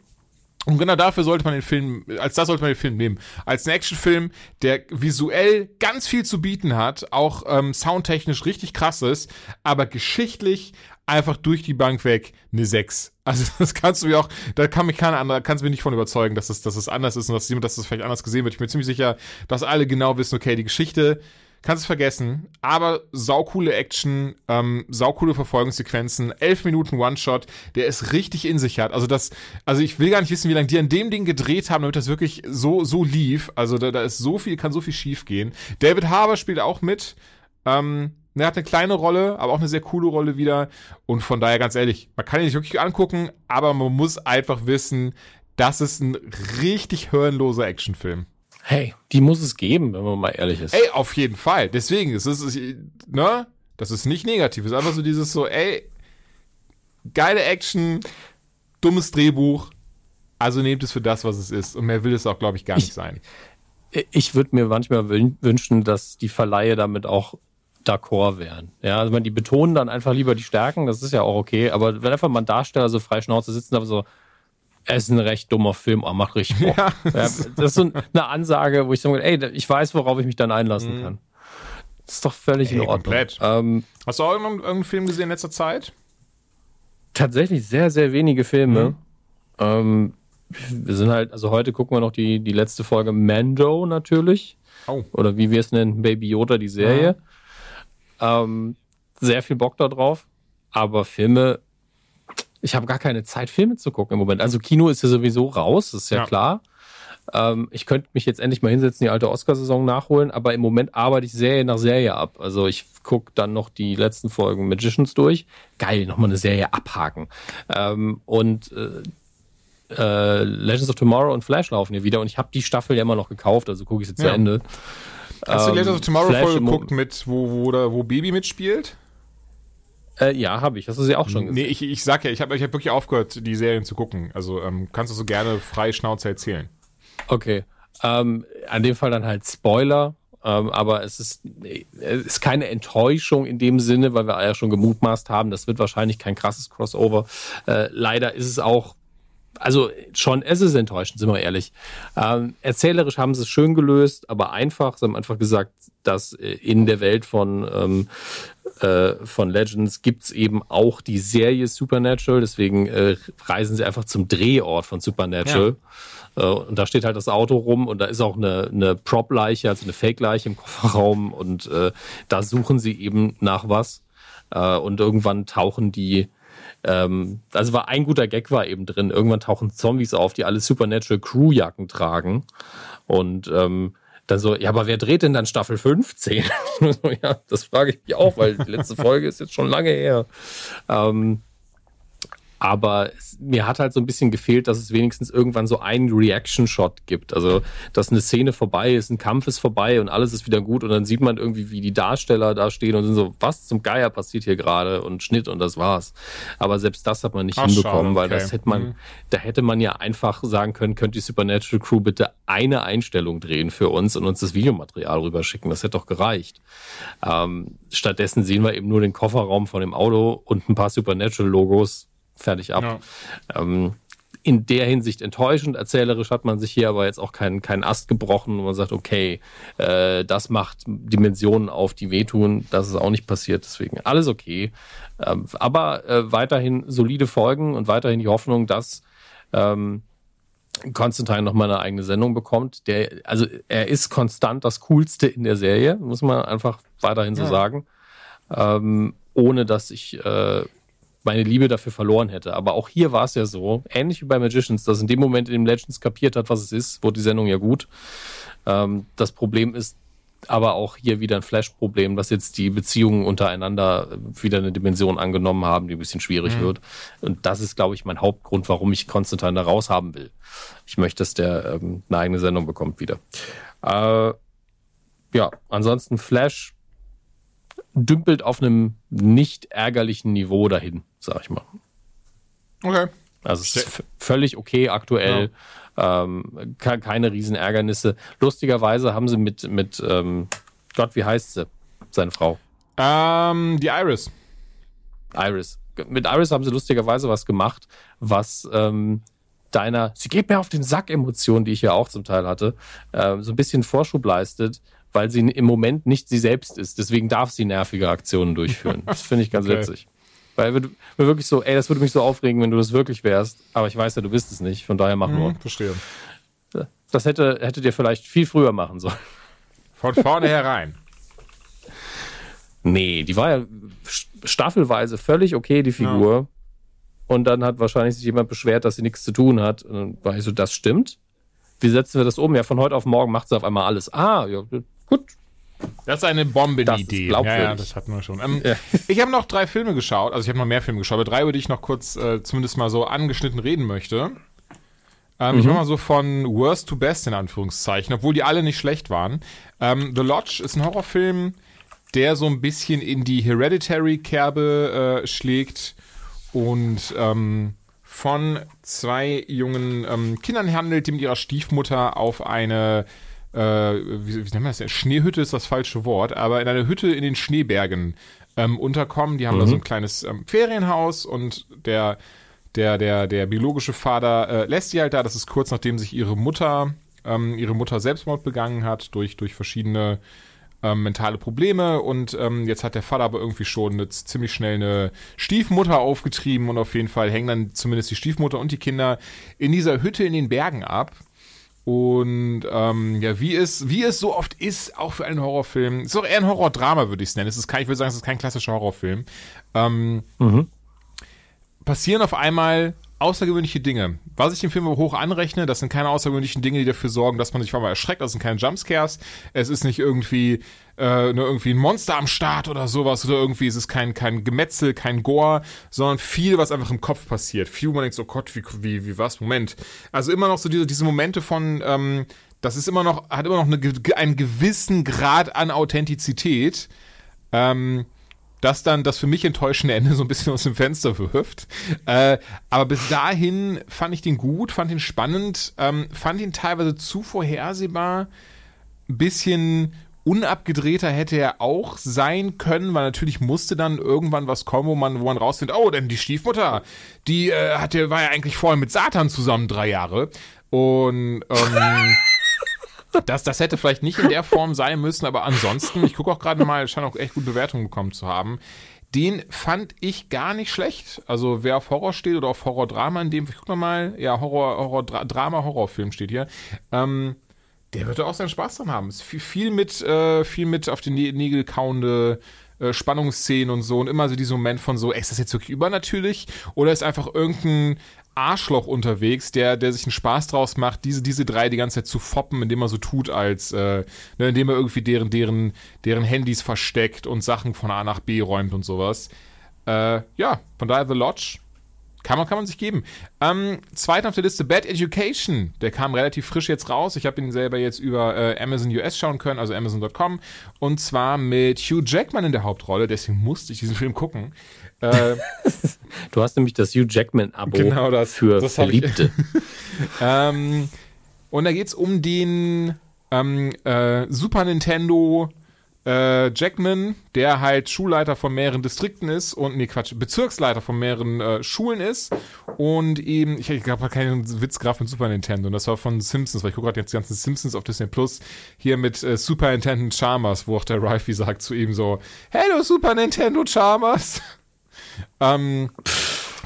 Und genau dafür sollte man den Film, als das sollte man den Film nehmen. Als einen Actionfilm, der visuell ganz viel zu bieten hat, auch ähm, soundtechnisch richtig krass ist, aber geschichtlich einfach durch die Bank weg eine 6. Also das kannst du mir auch, da kann mich keiner andere, kannst du mich nicht von überzeugen, dass es, dass es anders ist und dass, dass es vielleicht anders gesehen wird. Ich bin mir ziemlich sicher, dass alle genau wissen, okay, die Geschichte kannst es vergessen, aber saukoole Action, ähm, saukoole Verfolgungssequenzen, elf Minuten One-Shot, der es richtig in sich hat. Also das, also ich will gar nicht wissen, wie lange die an dem Ding gedreht haben, damit das wirklich so, so lief. Also da, da ist so viel, kann so viel schief gehen. David Harbour spielt auch mit. Ähm, er hat eine kleine Rolle, aber auch eine sehr coole Rolle wieder. Und von daher ganz ehrlich, man kann ihn nicht wirklich angucken, aber man muss einfach wissen, das ist ein richtig hirnloser Actionfilm. Hey, die muss es geben, wenn man mal ehrlich ist. Ey, auf jeden Fall. Deswegen ist es, ne? Das ist nicht negativ. Es ist einfach so dieses so, ey, geile Action, dummes Drehbuch. Also nehmt es für das, was es ist. Und mehr will es auch, glaube ich, gar nicht ich, sein. Ich würde mir manchmal wünschen, dass die Verleihe damit auch d'accord wären. Ja, also man, die betonen dann einfach lieber die Stärken, das ist ja auch okay, aber wenn einfach mal ein Darsteller so frei Schnauze sitzen, aber so, es ist ein recht dummer Film, aber macht richtig Bock. Ja, das ist so eine Ansage, wo ich sage, ey, ich weiß, worauf ich mich dann einlassen mhm. kann. Das ist doch völlig ey, in Ordnung. Komplett. Ähm, Hast du auch irgendeinen, irgendeinen Film gesehen in letzter Zeit? Tatsächlich sehr, sehr wenige Filme. Mhm. Ähm, wir sind halt, also heute gucken wir noch die, die letzte Folge Mando natürlich. Oh. Oder wie wir es nennen, Baby Yoda, die Serie. Ähm, sehr viel Bock da drauf. Aber Filme ich habe gar keine Zeit, Filme zu gucken im Moment. Also Kino ist ja sowieso raus, das ist ja, ja. klar. Ähm, ich könnte mich jetzt endlich mal hinsetzen, die alte Oscarsaison nachholen, aber im Moment arbeite ich Serie nach Serie ab. Also ich gucke dann noch die letzten Folgen Magicians durch. Geil, nochmal eine Serie abhaken. Ähm, und äh, äh, Legends of Tomorrow und Flash laufen hier wieder und ich habe die Staffel ja immer noch gekauft, also gucke ich sie ja. zu Ende. Hast ähm, du Legends of Tomorrow Flash geguckt, mit, wo, wo, wo Baby mitspielt? Äh, ja, habe ich. Hast du sie auch schon gesehen? Nee, ich, ich sag ja, ich habe ich hab wirklich aufgehört, die Serien zu gucken. Also ähm, kannst du so gerne frei Schnauze erzählen. Okay. Ähm, an dem Fall dann halt Spoiler. Ähm, aber es ist, es ist keine Enttäuschung in dem Sinne, weil wir ja schon gemutmaßt haben, das wird wahrscheinlich kein krasses Crossover. Äh, leider ist es auch also schon, es ist enttäuschend, sind wir ehrlich. Ähm, erzählerisch haben sie es schön gelöst, aber einfach. Sie haben einfach gesagt, dass äh, in der Welt von, ähm, äh, von Legends gibt's eben auch die Serie Supernatural. Deswegen äh, reisen sie einfach zum Drehort von Supernatural. Ja. Äh, und da steht halt das Auto rum und da ist auch eine, eine Prop-Leiche, also eine Fake-Leiche im Kofferraum. Und äh, da suchen sie eben nach was. Äh, und irgendwann tauchen die ähm, also war ein guter Gag war eben drin. Irgendwann tauchen Zombies auf, die alle Supernatural Crew-Jacken tragen. Und ähm, dann so, ja, aber wer dreht denn dann Staffel 15? ja, das frage ich mich auch, weil die letzte Folge ist jetzt schon lange her. Ähm, aber es, mir hat halt so ein bisschen gefehlt, dass es wenigstens irgendwann so einen Reaction-Shot gibt. Also, dass eine Szene vorbei ist, ein Kampf ist vorbei und alles ist wieder gut und dann sieht man irgendwie, wie die Darsteller da stehen und sind so, was zum Geier passiert hier gerade und Schnitt und das war's. Aber selbst das hat man nicht Ach, hinbekommen, schade, okay. weil das hätte man, mhm. da hätte man ja einfach sagen können, könnt die Supernatural Crew bitte eine Einstellung drehen für uns und uns das Videomaterial rüberschicken. Das hätte doch gereicht. Ähm, stattdessen sehen wir eben nur den Kofferraum von dem Auto und ein paar Supernatural-Logos fertig ab. Ja. Ähm, in der Hinsicht enttäuschend. Erzählerisch hat man sich hier aber jetzt auch keinen keinen Ast gebrochen, wo man sagt, okay, äh, das macht Dimensionen auf, die wehtun. Das ist auch nicht passiert, deswegen alles okay. Ähm, aber äh, weiterhin solide Folgen und weiterhin die Hoffnung, dass ähm, Konstantin noch mal eine eigene Sendung bekommt. Der, also er ist konstant das Coolste in der Serie, muss man einfach weiterhin so ja. sagen. Ähm, ohne dass ich äh, meine Liebe dafür verloren hätte. Aber auch hier war es ja so, ähnlich wie bei Magicians, dass in dem Moment, in dem Legends kapiert hat, was es ist, wurde die Sendung ja gut. Ähm, das Problem ist aber auch hier wieder ein Flash-Problem, dass jetzt die Beziehungen untereinander wieder eine Dimension angenommen haben, die ein bisschen schwierig mhm. wird. Und das ist, glaube ich, mein Hauptgrund, warum ich Konstantin da raushaben will. Ich möchte, dass der ähm, eine eigene Sendung bekommt wieder. Äh, ja, ansonsten Flash dümpelt auf einem nicht ärgerlichen Niveau dahin, sag ich mal. Okay. Also es ist völlig okay aktuell. Ja. Ähm, keine Riesenärgernisse. Lustigerweise haben sie mit, mit ähm, Gott, wie heißt sie? Seine Frau. Ähm, die Iris. Iris. Mit Iris haben sie lustigerweise was gemacht, was ähm, deiner, sie geht mir auf den Sack Emotion, die ich ja auch zum Teil hatte, äh, so ein bisschen Vorschub leistet, weil sie im Moment nicht sie selbst ist. Deswegen darf sie nervige Aktionen durchführen. Das finde ich ganz okay. witzig. Weil wir, wir wirklich so, ey, das würde mich so aufregen, wenn du das wirklich wärst. Aber ich weiß ja, du bist es nicht. Von daher mach hm, nur. Verstehe. Das hätte, hättet ihr vielleicht viel früher machen sollen. Von vorne herein. Nee, die war ja staffelweise völlig okay, die Figur. Ja. Und dann hat wahrscheinlich sich jemand beschwert, dass sie nichts zu tun hat. Und dann war ich so, das stimmt. Wie setzen wir das um? Ja, von heute auf morgen macht sie auf einmal alles. Ah, ja, gut. Das ist eine Bombenidee. Ja, ja, das hatten wir schon. Ähm, ja. Ich habe noch drei Filme geschaut. Also ich habe noch mehr Filme geschaut, aber drei, über die ich noch kurz äh, zumindest mal so angeschnitten reden möchte. Ähm, mhm. Ich mache mal so von Worst to Best in Anführungszeichen, obwohl die alle nicht schlecht waren. Ähm, The Lodge ist ein Horrorfilm, der so ein bisschen in die Hereditary-Kerbe äh, schlägt und ähm, von zwei jungen ähm, Kindern handelt, die mit ihrer Stiefmutter auf eine äh, wie, wie nennt man das? Schneehütte ist das falsche Wort, aber in einer Hütte in den Schneebergen ähm, unterkommen. Die haben mhm. da so ein kleines ähm, Ferienhaus und der der, der, der biologische Vater äh, lässt sie halt da. Das ist kurz nachdem sich ihre Mutter, ähm, ihre Mutter Selbstmord begangen hat durch, durch verschiedene ähm, mentale Probleme und ähm, jetzt hat der Vater aber irgendwie schon eine, ziemlich schnell eine Stiefmutter aufgetrieben und auf jeden Fall hängen dann zumindest die Stiefmutter und die Kinder in dieser Hütte in den Bergen ab. Und ähm, ja, wie es, wie es so oft ist, auch für einen Horrorfilm, ist auch eher ein Horrordrama, würde ich es nennen. Es ist kein, ich würde sagen, es ist kein klassischer Horrorfilm. Ähm, mhm passieren auf einmal außergewöhnliche Dinge. Was ich dem Film hoch anrechne, das sind keine außergewöhnlichen Dinge, die dafür sorgen, dass man sich allem erschreckt. Das sind keine Jumpscares. Es ist nicht irgendwie äh, nur irgendwie ein Monster am Start oder sowas oder irgendwie ist es kein kein Gemetzel, kein Gore, sondern viel, was einfach im Kopf passiert. Viel, wo man denkt, oh Gott, wie wie wie was? Moment. Also immer noch so diese diese Momente von ähm, das ist immer noch hat immer noch eine, einen gewissen Grad an Authentizität. Ähm, das dann das für mich enttäuschende Ende so ein bisschen aus dem Fenster wirft. Äh, aber bis dahin fand ich den gut, fand ihn spannend, ähm, fand ihn teilweise zu vorhersehbar, ein bisschen unabgedrehter hätte er auch sein können, weil natürlich musste dann irgendwann was kommen, wo man, wo man rausfindet, oh, denn die Stiefmutter, die äh, hatte, war ja eigentlich vorher mit Satan zusammen drei Jahre. Und ähm, das, das hätte vielleicht nicht in der Form sein müssen, aber ansonsten, ich gucke auch gerade mal, scheint auch echt gute Bewertungen bekommen zu haben. Den fand ich gar nicht schlecht. Also wer auf Horror steht oder auf Horror-Drama, in dem, ich guck mal, ja, Horror, Horror, Drama, Horrorfilm steht hier. Ähm, der wird auch seinen Spaß dran haben. Ist viel, viel mit, äh, viel mit auf den Nägel kauende äh, Spannungsszenen und so und immer so dieser Moment von so, ey, ist das jetzt wirklich übernatürlich oder ist einfach irgendein Arschloch unterwegs, der, der sich einen Spaß draus macht, diese, diese drei die ganze Zeit zu foppen, indem er so tut, als, äh, ne, indem er irgendwie deren, deren, deren Handys versteckt und Sachen von A nach B räumt und sowas. Äh, ja, von daher The Lodge. Kann man, kann man sich geben. Ähm, zweiter auf der Liste Bad Education. Der kam relativ frisch jetzt raus. Ich habe ihn selber jetzt über äh, Amazon US schauen können, also Amazon.com. Und zwar mit Hugh Jackman in der Hauptrolle. Deswegen musste ich diesen Film gucken. Äh, du hast nämlich das Hugh Jackman-Abo genau das, für das Verliebte. ähm, und da geht es um den ähm, äh, Super Nintendo äh, Jackman, der halt Schulleiter von mehreren Distrikten ist und, nee, Quatsch, Bezirksleiter von mehreren äh, Schulen ist und eben, ich, habe keinen Witz gerade mit Super Nintendo und das war von Simpsons, weil ich gucke gerade jetzt die ganzen Simpsons auf Disney Plus, hier mit äh, Super Nintendo wo auch der Ralphie sagt zu ihm so, Hello Super Nintendo Charmers. Ähm,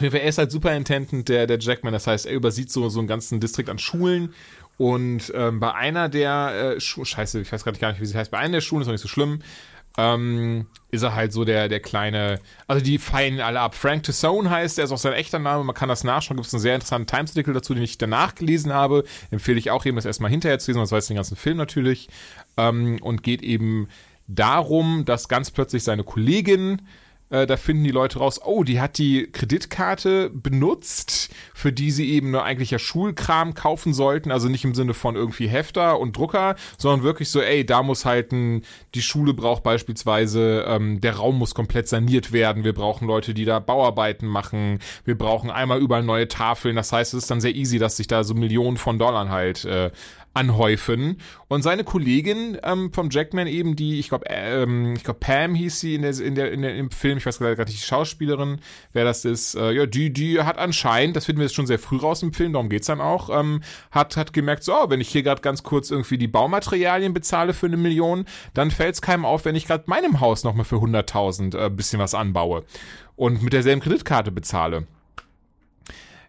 er ist halt Superintendent der, der Jackman, das heißt, er übersieht so, so einen ganzen Distrikt an Schulen und ähm, bei einer der äh, Schulen, scheiße, ich weiß gerade gar nicht, wie sie heißt, bei einer der Schulen ist noch nicht so schlimm, ähm, ist er halt so der, der kleine, also die feiern alle ab. Frank Tassone heißt, der ist auch sein echter Name, man kann das nachschauen, gibt es einen sehr interessanten Times-Artikel dazu, den ich danach gelesen habe, empfehle ich auch eben, das erstmal hinterher zu lesen, das weiß den ganzen Film natürlich, ähm, und geht eben darum, dass ganz plötzlich seine Kollegin äh, da finden die Leute raus, oh, die hat die Kreditkarte benutzt, für die sie eben nur eigentlich ja Schulkram kaufen sollten. Also nicht im Sinne von irgendwie Hefter und Drucker, sondern wirklich so, ey, da muss halt ein, die Schule braucht beispielsweise, ähm, der Raum muss komplett saniert werden. Wir brauchen Leute, die da Bauarbeiten machen. Wir brauchen einmal überall neue Tafeln. Das heißt, es ist dann sehr easy, dass sich da so Millionen von Dollar halt äh, anhäufen. Und seine Kollegin ähm, vom Jackman eben, die, ich glaube, ähm, ich glaube, Pam hieß sie in der, in der, in der, im Film, ich weiß gerade nicht die Schauspielerin, wer das ist, äh, ja, die, die hat anscheinend, das finden wir jetzt schon sehr früh raus im Film, darum geht's dann auch, ähm, hat, hat gemerkt, so, oh, wenn ich hier gerade ganz kurz irgendwie die Baumaterialien bezahle für eine Million, dann fällt's keinem auf, wenn ich gerade meinem Haus nochmal für 100.000 äh, bisschen was anbaue und mit derselben Kreditkarte bezahle.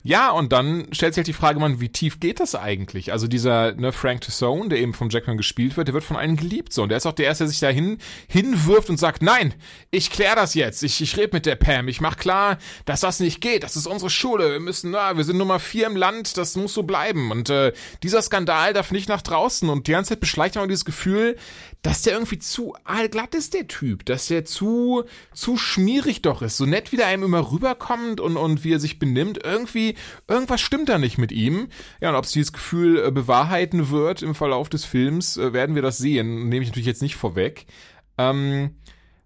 Ja, und dann stellt sich halt die Frage, man, wie tief geht das eigentlich? Also dieser ne, Frank Tassone, der eben vom Jackman gespielt wird, der wird von allen geliebt so. Und der ist auch der Erste, der sich da hin, hinwirft und sagt, nein, ich klär das jetzt. Ich, ich rede mit der Pam. Ich mach klar, dass das nicht geht. Das ist unsere Schule. Wir müssen, na, wir sind Nummer vier im Land. Das muss so bleiben. Und äh, dieser Skandal darf nicht nach draußen. Und die ganze Zeit beschleicht man dieses Gefühl, dass der irgendwie zu allglatt ist, der Typ. Dass der zu, zu schmierig doch ist. So nett, wie der einem immer rüberkommt und, und wie er sich benimmt. Irgendwie, irgendwas stimmt da nicht mit ihm. Ja, und ob es dieses Gefühl äh, bewahrheiten wird im Verlauf des Films, äh, werden wir das sehen. Nehme ich natürlich jetzt nicht vorweg. Ähm,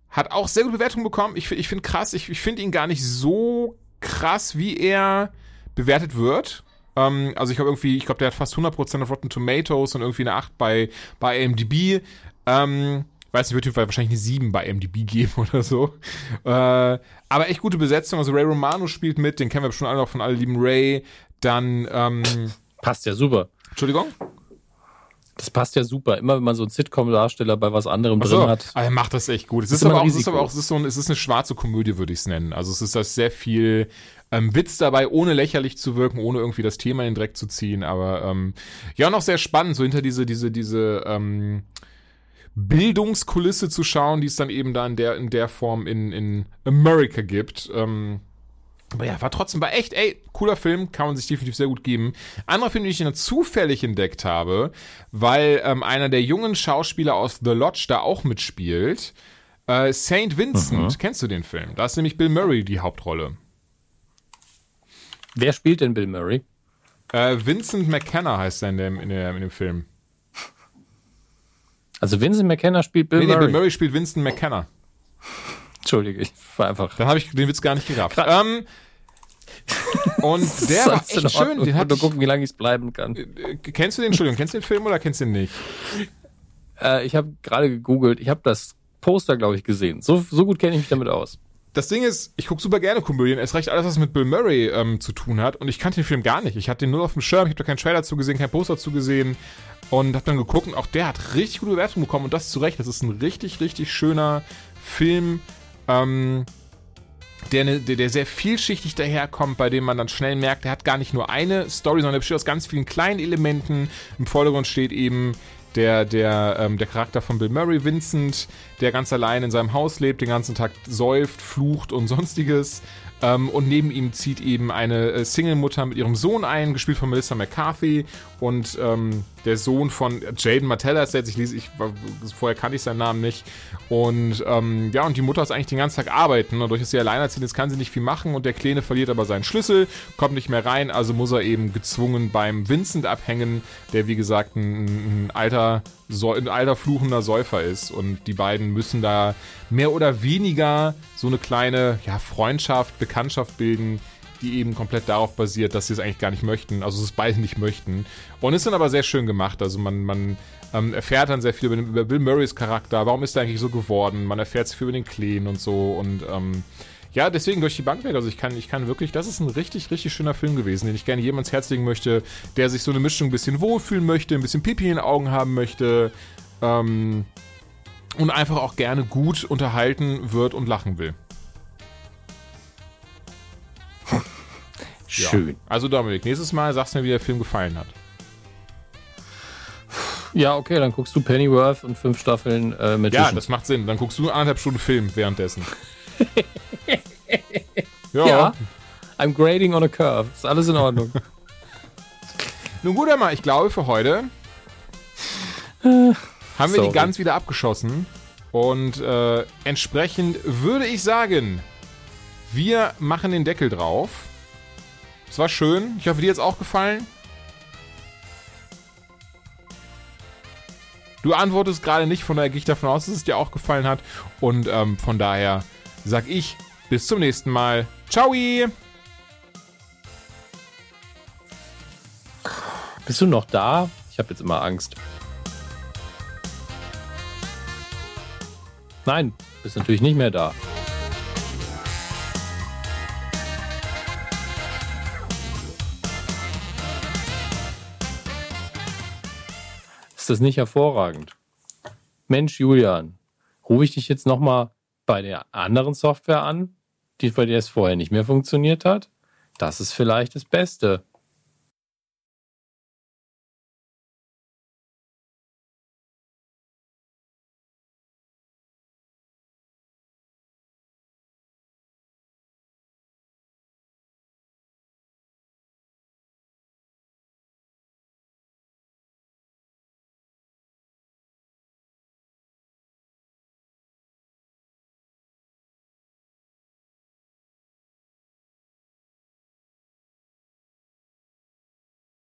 hat auch sehr gute Bewertungen bekommen. Ich, ich finde krass, ich, ich finde ihn gar nicht so krass, wie er bewertet wird. Ähm, also ich glaube irgendwie, ich glaube, der hat fast 100% auf Rotten Tomatoes und irgendwie eine 8 bei, bei AMDB. Ähm, weiß nicht, wird wahrscheinlich eine 7 bei MDB geben oder so. Äh, aber echt gute Besetzung. Also Ray Romano spielt mit, den kennen wir schon alle noch von alle lieben Ray. Dann, ähm, Passt ja super. Entschuldigung? Das passt ja super. Immer wenn man so einen Sitcom-Darsteller bei was anderem so, drin hat. aber er macht das echt gut. Es ist, ist aber auch, es ist aber auch, es ist so ein, es ist eine schwarze Komödie, würde ich es nennen. Also es ist das sehr viel ähm, Witz dabei, ohne lächerlich zu wirken, ohne irgendwie das Thema in den Dreck zu ziehen. Aber ähm, ja, noch sehr spannend, so hinter diese, diese, diese ähm, Bildungskulisse zu schauen, die es dann eben da in der, in der Form in, in America gibt. Ähm, aber ja, war trotzdem, war echt, ey, cooler Film, kann man sich definitiv sehr gut geben. Anderer Film, den ich dann zufällig entdeckt habe, weil ähm, einer der jungen Schauspieler aus The Lodge da auch mitspielt. Äh, St. Vincent, kennst du den Film? Da ist nämlich Bill Murray die Hauptrolle. Wer spielt denn Bill Murray? Äh, Vincent McKenna heißt er in dem, in, der, in dem Film. Also Vincent McKenna spielt Bill Nee, nee, Murray. Bill Murray spielt Vincent McKenna. Entschuldige, ich war einfach. Dann habe ich den Witz gar nicht gerafft. Ähm, und der war echt schön. Den Ich hat nur gucken, wie lange ich es bleiben kann. äh, kennst du den, Entschuldigung, kennst du den Film oder kennst du den nicht? Äh, ich habe gerade gegoogelt. Ich habe das Poster, glaube ich, gesehen. So, so gut kenne ich mich damit aus. Das Ding ist, ich gucke super gerne Komödien. Es reicht alles, was mit Bill Murray ähm, zu tun hat. Und ich kannte den Film gar nicht. Ich hatte den nur auf dem Schirm. Ich habe da keinen Trailer zu gesehen, kein Poster zu gesehen. Und habe dann geguckt und auch der hat richtig gute Bewertungen bekommen. Und das zu Recht. Das ist ein richtig, richtig schöner Film, ähm, der, der, der sehr vielschichtig daherkommt, bei dem man dann schnell merkt, der hat gar nicht nur eine Story, sondern der besteht aus ganz vielen kleinen Elementen. Im Vordergrund steht eben der, der, ähm, der Charakter von Bill Murray, Vincent, der ganz allein in seinem Haus lebt, den ganzen Tag säuft, flucht und sonstiges. Ähm, und neben ihm zieht eben eine äh, Single-Mutter mit ihrem Sohn ein, gespielt von Melissa McCarthy. Und ähm, der Sohn von Jaden Martella ist jetzt, ich lese, ich, vorher kannte ich seinen Namen nicht. Und ähm, ja, und die Mutter ist eigentlich den ganzen Tag arbeiten. Und dadurch, dass sie alleinerziehend ist, kann sie nicht viel machen. Und der Kleine verliert aber seinen Schlüssel, kommt nicht mehr rein. Also muss er eben gezwungen beim Vincent abhängen, der wie gesagt ein, ein alter, ein alter fluchender Säufer ist. Und die beiden müssen da mehr oder weniger so eine kleine ja, Freundschaft, Bekanntschaft bilden, die eben komplett darauf basiert, dass sie es eigentlich gar nicht möchten, also es beide nicht möchten. Und ist dann aber sehr schön gemacht. Also man, man ähm, erfährt dann sehr viel über, über Bill Murrays Charakter, warum ist er eigentlich so geworden, man erfährt sehr viel über den Kleen und so und ähm, ja, deswegen durch die Bank weg. Also ich kann, ich kann wirklich, das ist ein richtig, richtig schöner Film gewesen, den ich gerne jedem ans Herz legen möchte, der sich so eine Mischung ein bisschen wohlfühlen möchte, ein bisschen Pipi in den Augen haben möchte, ähm, und einfach auch gerne gut unterhalten wird und lachen will. Ja. Schön. Also Dominik, nächstes Mal sagst du mir, wie der Film gefallen hat. Ja, okay, dann guckst du Pennyworth und fünf Staffeln äh, mit Ja, das macht Sinn. Dann guckst du anderthalb Stunden Film währenddessen. ja. Ja. I'm grading on a curve. Ist alles in Ordnung. Nun gut, Emma, ich glaube für heute haben wir sorry. die ganz wieder abgeschossen. Und äh, entsprechend würde ich sagen, wir machen den Deckel drauf. Es war schön. Ich hoffe, dir hat es auch gefallen. Du antwortest gerade nicht, von daher gehe ich davon aus, dass es dir auch gefallen hat. Und ähm, von daher sag ich bis zum nächsten Mal. Ciao! Bist du noch da? Ich habe jetzt immer Angst. Nein, bist natürlich nicht mehr da. Ist das nicht hervorragend? Mensch, Julian, rufe ich dich jetzt nochmal bei der anderen Software an, die bei der es vorher nicht mehr funktioniert hat? Das ist vielleicht das Beste.